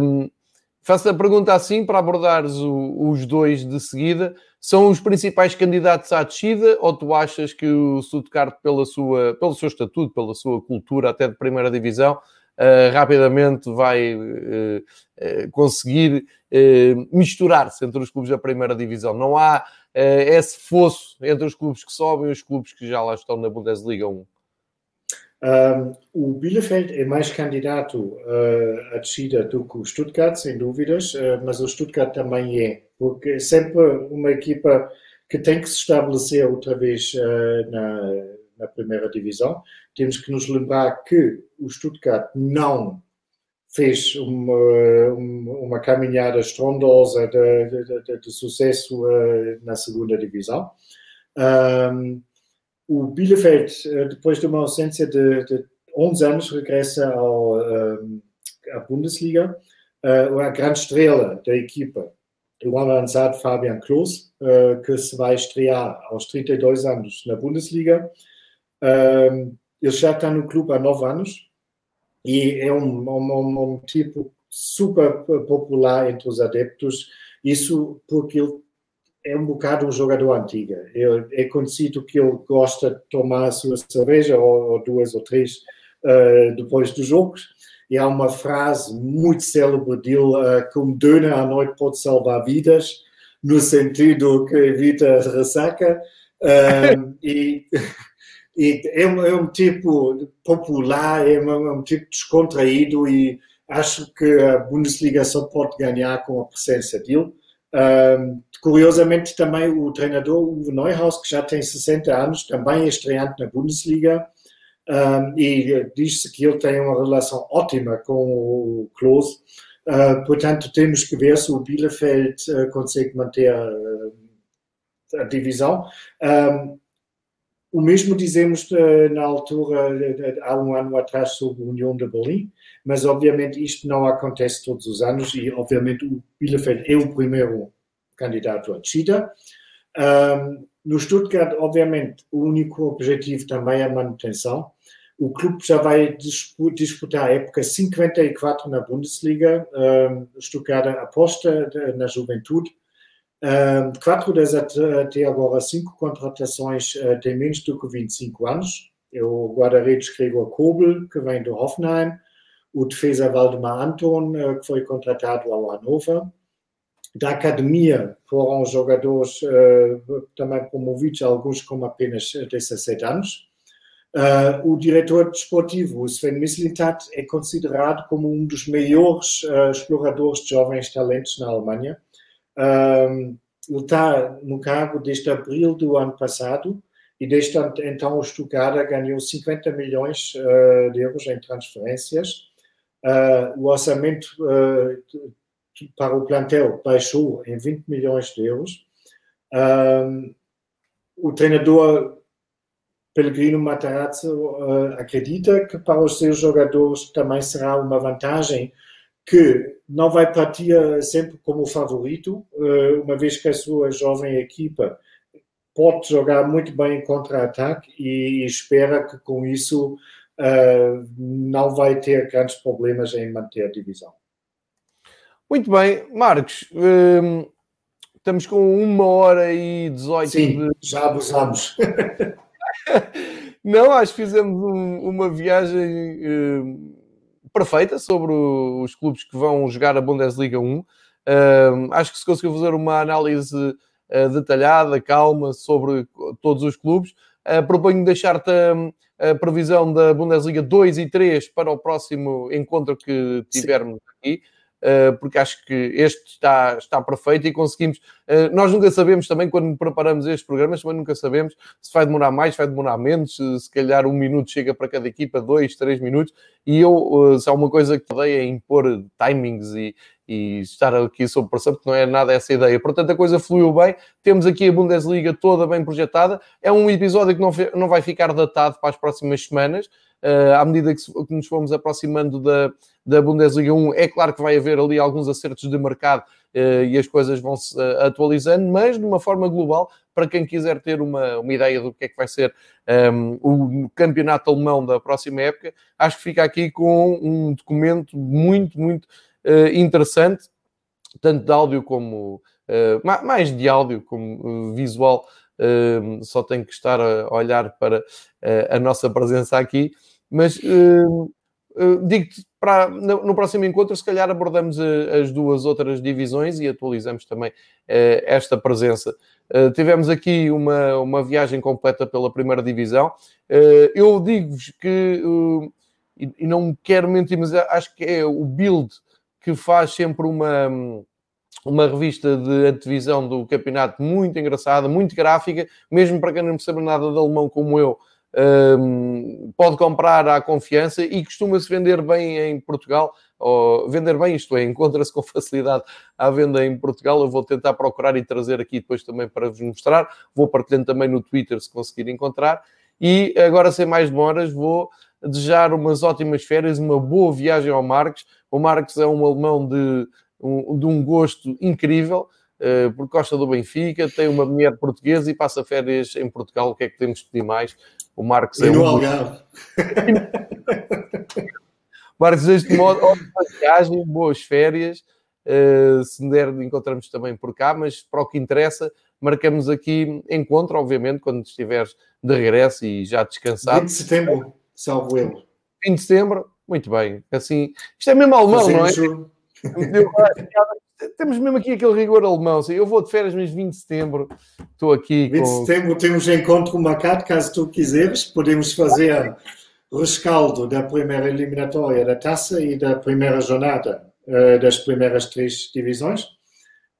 Um, faço a pergunta assim para abordares o, os dois de seguida. São os principais candidatos à descida ou tu achas que o Stuttgart, pela sua, pelo seu estatuto, pela sua cultura até de primeira divisão, uh, rapidamente vai uh, uh, conseguir misturar-se entre os clubes da primeira divisão? Não há esse fosso entre os clubes que sobem e os clubes que já lá estão na Bundesliga 1? Um, o Bielefeld é mais candidato uh, a descida do que o Stuttgart, sem dúvidas, uh, mas o Stuttgart também é, porque é sempre uma equipa que tem que se estabelecer outra vez uh, na, na, primeira divisão. Temos que nos lembrar que o Stuttgart não fez uma, uma caminhada estrondosa de, de, de, de sucesso na segunda divisão. Um, o Bielefeld, eh, depois de uma ausência de, de 11 anos, regressa ao, um, à Bundesliga. Uh, a grande estrela da equipa o avançado Fabian Klos, que se vai estrear aos 32 anos na Bundesliga. Ele já está no clube há 9 anos e é um, um, um tipo super popular entre os adeptos. Isso porque ele é um bocado um jogador antigo. Ele, é conhecido que ele gosta de tomar a sua cerveja, ou, ou duas ou três, uh, depois dos jogos. E há uma frase muito célebre dele, uh, um döner à noite pode salvar vidas, no sentido que evita a ressaca. Uh, e, [LAUGHS] e é, um, é, um, tipo popular, é um, é um tipo descontraído e acho que a Bundesliga só pode ganhar com a presença dele. Um, curiosamente, também o treinador Uwe Neuhaus, que já tem 60 anos, também é estreante na Bundesliga, um, e diz-se que ele tem uma relação ótima com o Klose. Uh, portanto, temos que ver se o Bielefeld uh, consegue manter a, divisão. O mesmo dizemos uh, na altura, há um ano atrás, sobre a União de Berlim, mas obviamente isto não acontece todos os anos e obviamente o Bielefeld é o primeiro candidato a descida. Um, no Stuttgart, obviamente, o único objetivo também é a manutenção. O clube já vai disputar a época 54 na Bundesliga. Um, Stuttgart aposta na juventude quatro das até agora cinco contratações uh, têm menos do que 25 anos. É o guarda-redes Gregor Kobel, que vem do Hoffenheim, o defesa Waldemar Anton, uh, que foi contratado ao Hannover. Da academia foram jogadores uh, também promovidos, alguns com apenas 17 anos. Uh, o diretor desportivo, Sven Mislintat, é considerado como um dos maiores exploradores de jovens talentos na Alemanha. Ele está no cargo desde abril do ano passado e desde então o Stuttgart ganhou 50 milhões de euros em transferências. Uh, o orçamento uh, para o plantel baixou em 20 milhões de euros. o treinador Pellegrino Matarazzo acredita que para os seus jogadores também será uma vantagem que não vai partir sempre como favorito, uma vez que a sua jovem equipa pode jogar muito bem em contra-ataque e espera que com isso eh, não vai ter grandes problemas em manter a divisão. Muito bem, Marcos, ehm, estamos com uma hora e 18 Sim, de... já abusamos. [LAUGHS] não, acho que fizemos um, uma viagem ehm, perfeita sobre os clubes que vão jogar a Bundesliga 1. Uh, acho que se conseguiu fazer uma análise uh, detalhada, calma, sobre todos os clubes. Uh, proponho deixar-te a, a, previsão da Bundesliga 2 e 3 para o próximo encontro que tivermos Sim. aqui. Eh, porque acho que este está, está perfeito e conseguimos. Eh, nós nunca sabemos também, quando preparamos estes programas, também nunca sabemos se vai demorar mais, se vai demorar menos, se calhar um minuto chega para cada equipa, dois, três minutos. E eu, eh, se há uma coisa que odeio é impor timings e, e estar aqui sob pressão, porque não é nada essa ideia. Portanto, a coisa fluiu bem. Temos aqui a Bundesliga toda bem projetada. É um episódio que não, não vai ficar datado para as próximas semanas. Uh, à medida que, nos fomos aproximando da, da Bundesliga 1, é claro que vai haver ali alguns acertos de mercado uh, e as coisas vão se uh, atualizando, mas de uma forma global, para quem quiser ter uma, uma ideia do que é que vai ser um, o campeonato alemão da próxima época, acho que fica aqui com um documento muito, muito interessante, tanto de áudio como mais de áudio como visual. Só tenho que estar a olhar para a nossa presença aqui. Mas uh, digo-te, para, no, próximo encontro, se calhar abordamos uh, as duas outras divisões e atualizamos também esta presença. tivemos aqui uma, uma viagem completa pela primeira divisão. eu digo-vos que, e, não quero mentir, mas acho que é o Build que faz sempre uma uma revista de antevisão do campeonato muito engraçada, muito gráfica, mesmo para quem não percebe nada de alemão como eu, um, pode comprar à confiança e costuma-se vender bem em Portugal. Ou vender bem, isto é, encontra-se com [LAUGHS] facilidade à venda em Portugal. Eu vou tentar procurar e trazer aqui depois também para vos mostrar. Vou partilhando também no Twitter se conseguir encontrar. E agora, sem mais demoras, vou desejar umas ótimas férias, uma boa viagem ao Marcos. O Marcos é um alemão de um, de um gosto incrível. uh, porque gosta do Benfica, tem uma mulher portuguesa e passa férias em Portugal. O que é que temos de pedir mais? O Marcos é um... Algarve. [LAUGHS] Marcos, deste modo, ótima viagem, boas férias. Uh, se der, encontramos também por cá, mas para o que interessa, marcamos aqui encontro, obviamente, quando estiveres de regresso e já descansado. 20 de setembro, salvo eu. 20 de setembro, muito bem. Assim, isto é mesmo alemão, Fazemos não é? Temos mesmo aqui aquele rigor alemão. Assim, eu vou de férias, mas 20 de setembro estou aqui. 20 de setembro temos encontro marcado, caso tu quiseres. Podemos fazer rescaldo da primeira eliminatória da taça e da primeira jornada uh, das primeiras três divisões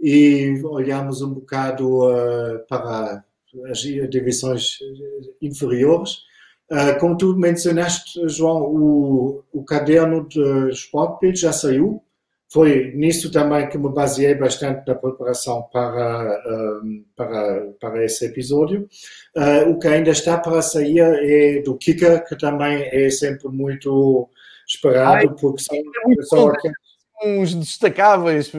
e olhamos um bocado uh, para as divisões inferiores. Uh, como tu mencionaste, João, o, o caderno de Sportbild já saiu. Foi nisso também que me baseei bastante na preparação para, um, para, para esse episódio. Uh, o que ainda está para sair é do Kicker, que também é sempre muito esperado, Ai, porque são, é são uns destacáveis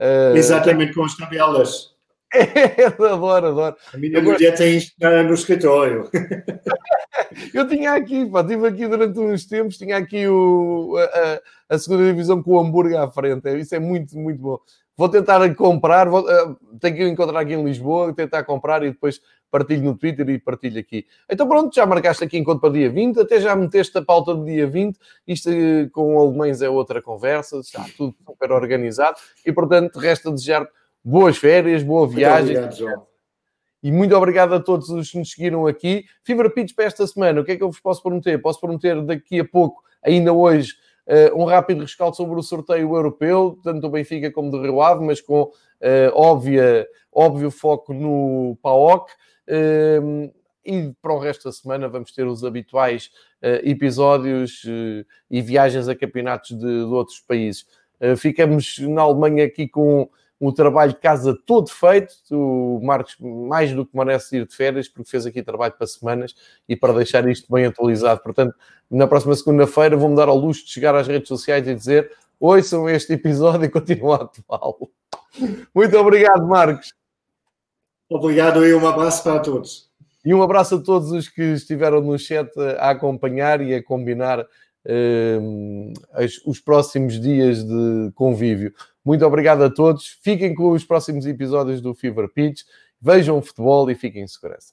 Uh, Exatamente, com as tabelas. [LAUGHS] É, adoro, adoro. A minha Agora... mulher tem isto no escritório. [LAUGHS] eu tinha aqui, pá, estive aqui durante uns tempos, tinha aqui o, a, a, segunda divisão com o hambúrguer à frente. Isso é muito, muito bom. Vou tentar comprar, vou, uh, tenho que encontrar aqui em Lisboa, tentar comprar e depois partilho no Twitter e partilho aqui. Então pronto, já marcaste aqui encontro para dia 20, até já meteste a pauta do dia 20, isto eh, com alemães é outra conversa, está tudo super organizado e portanto resta desejar boas férias, boa viagem. Muito obrigado, João. E muito obrigado a todos os que nos seguiram aqui. Fever Pitch para esta semana, o que é que eu vos posso prometer? Posso prometer daqui a pouco, ainda hoje, uh, um rápido rescaldo sobre o sorteio europeu, tanto do Benfica como do Rio Ave, mas com uh, óbvia, óbvio foco no PAOC. Um, e para o resto da semana vamos ter os habituais uh, episódios e viagens a campeonatos de, de outros países. Ficamos na Alemanha aqui com o trabalho de casa todo feito. O Marcos, mais do que merece ir de férias, porque fez aqui trabalho para semanas e para deixar isto bem atualizado. Portanto, na próxima segunda-feira vou-me dar ao luxo de chegar às redes sociais e dizer: ouçam este episódio e continuam atual. Muito obrigado, Marcos. Obrigado e um abraço para todos. E um abraço a todos os que estiveram no chat a acompanhar e a combinar uh, os próximos dias de convívio. Muito obrigado a todos. Fiquem com os próximos episódios do Fever Pitch. Vejam o futebol e fiquem em segurança.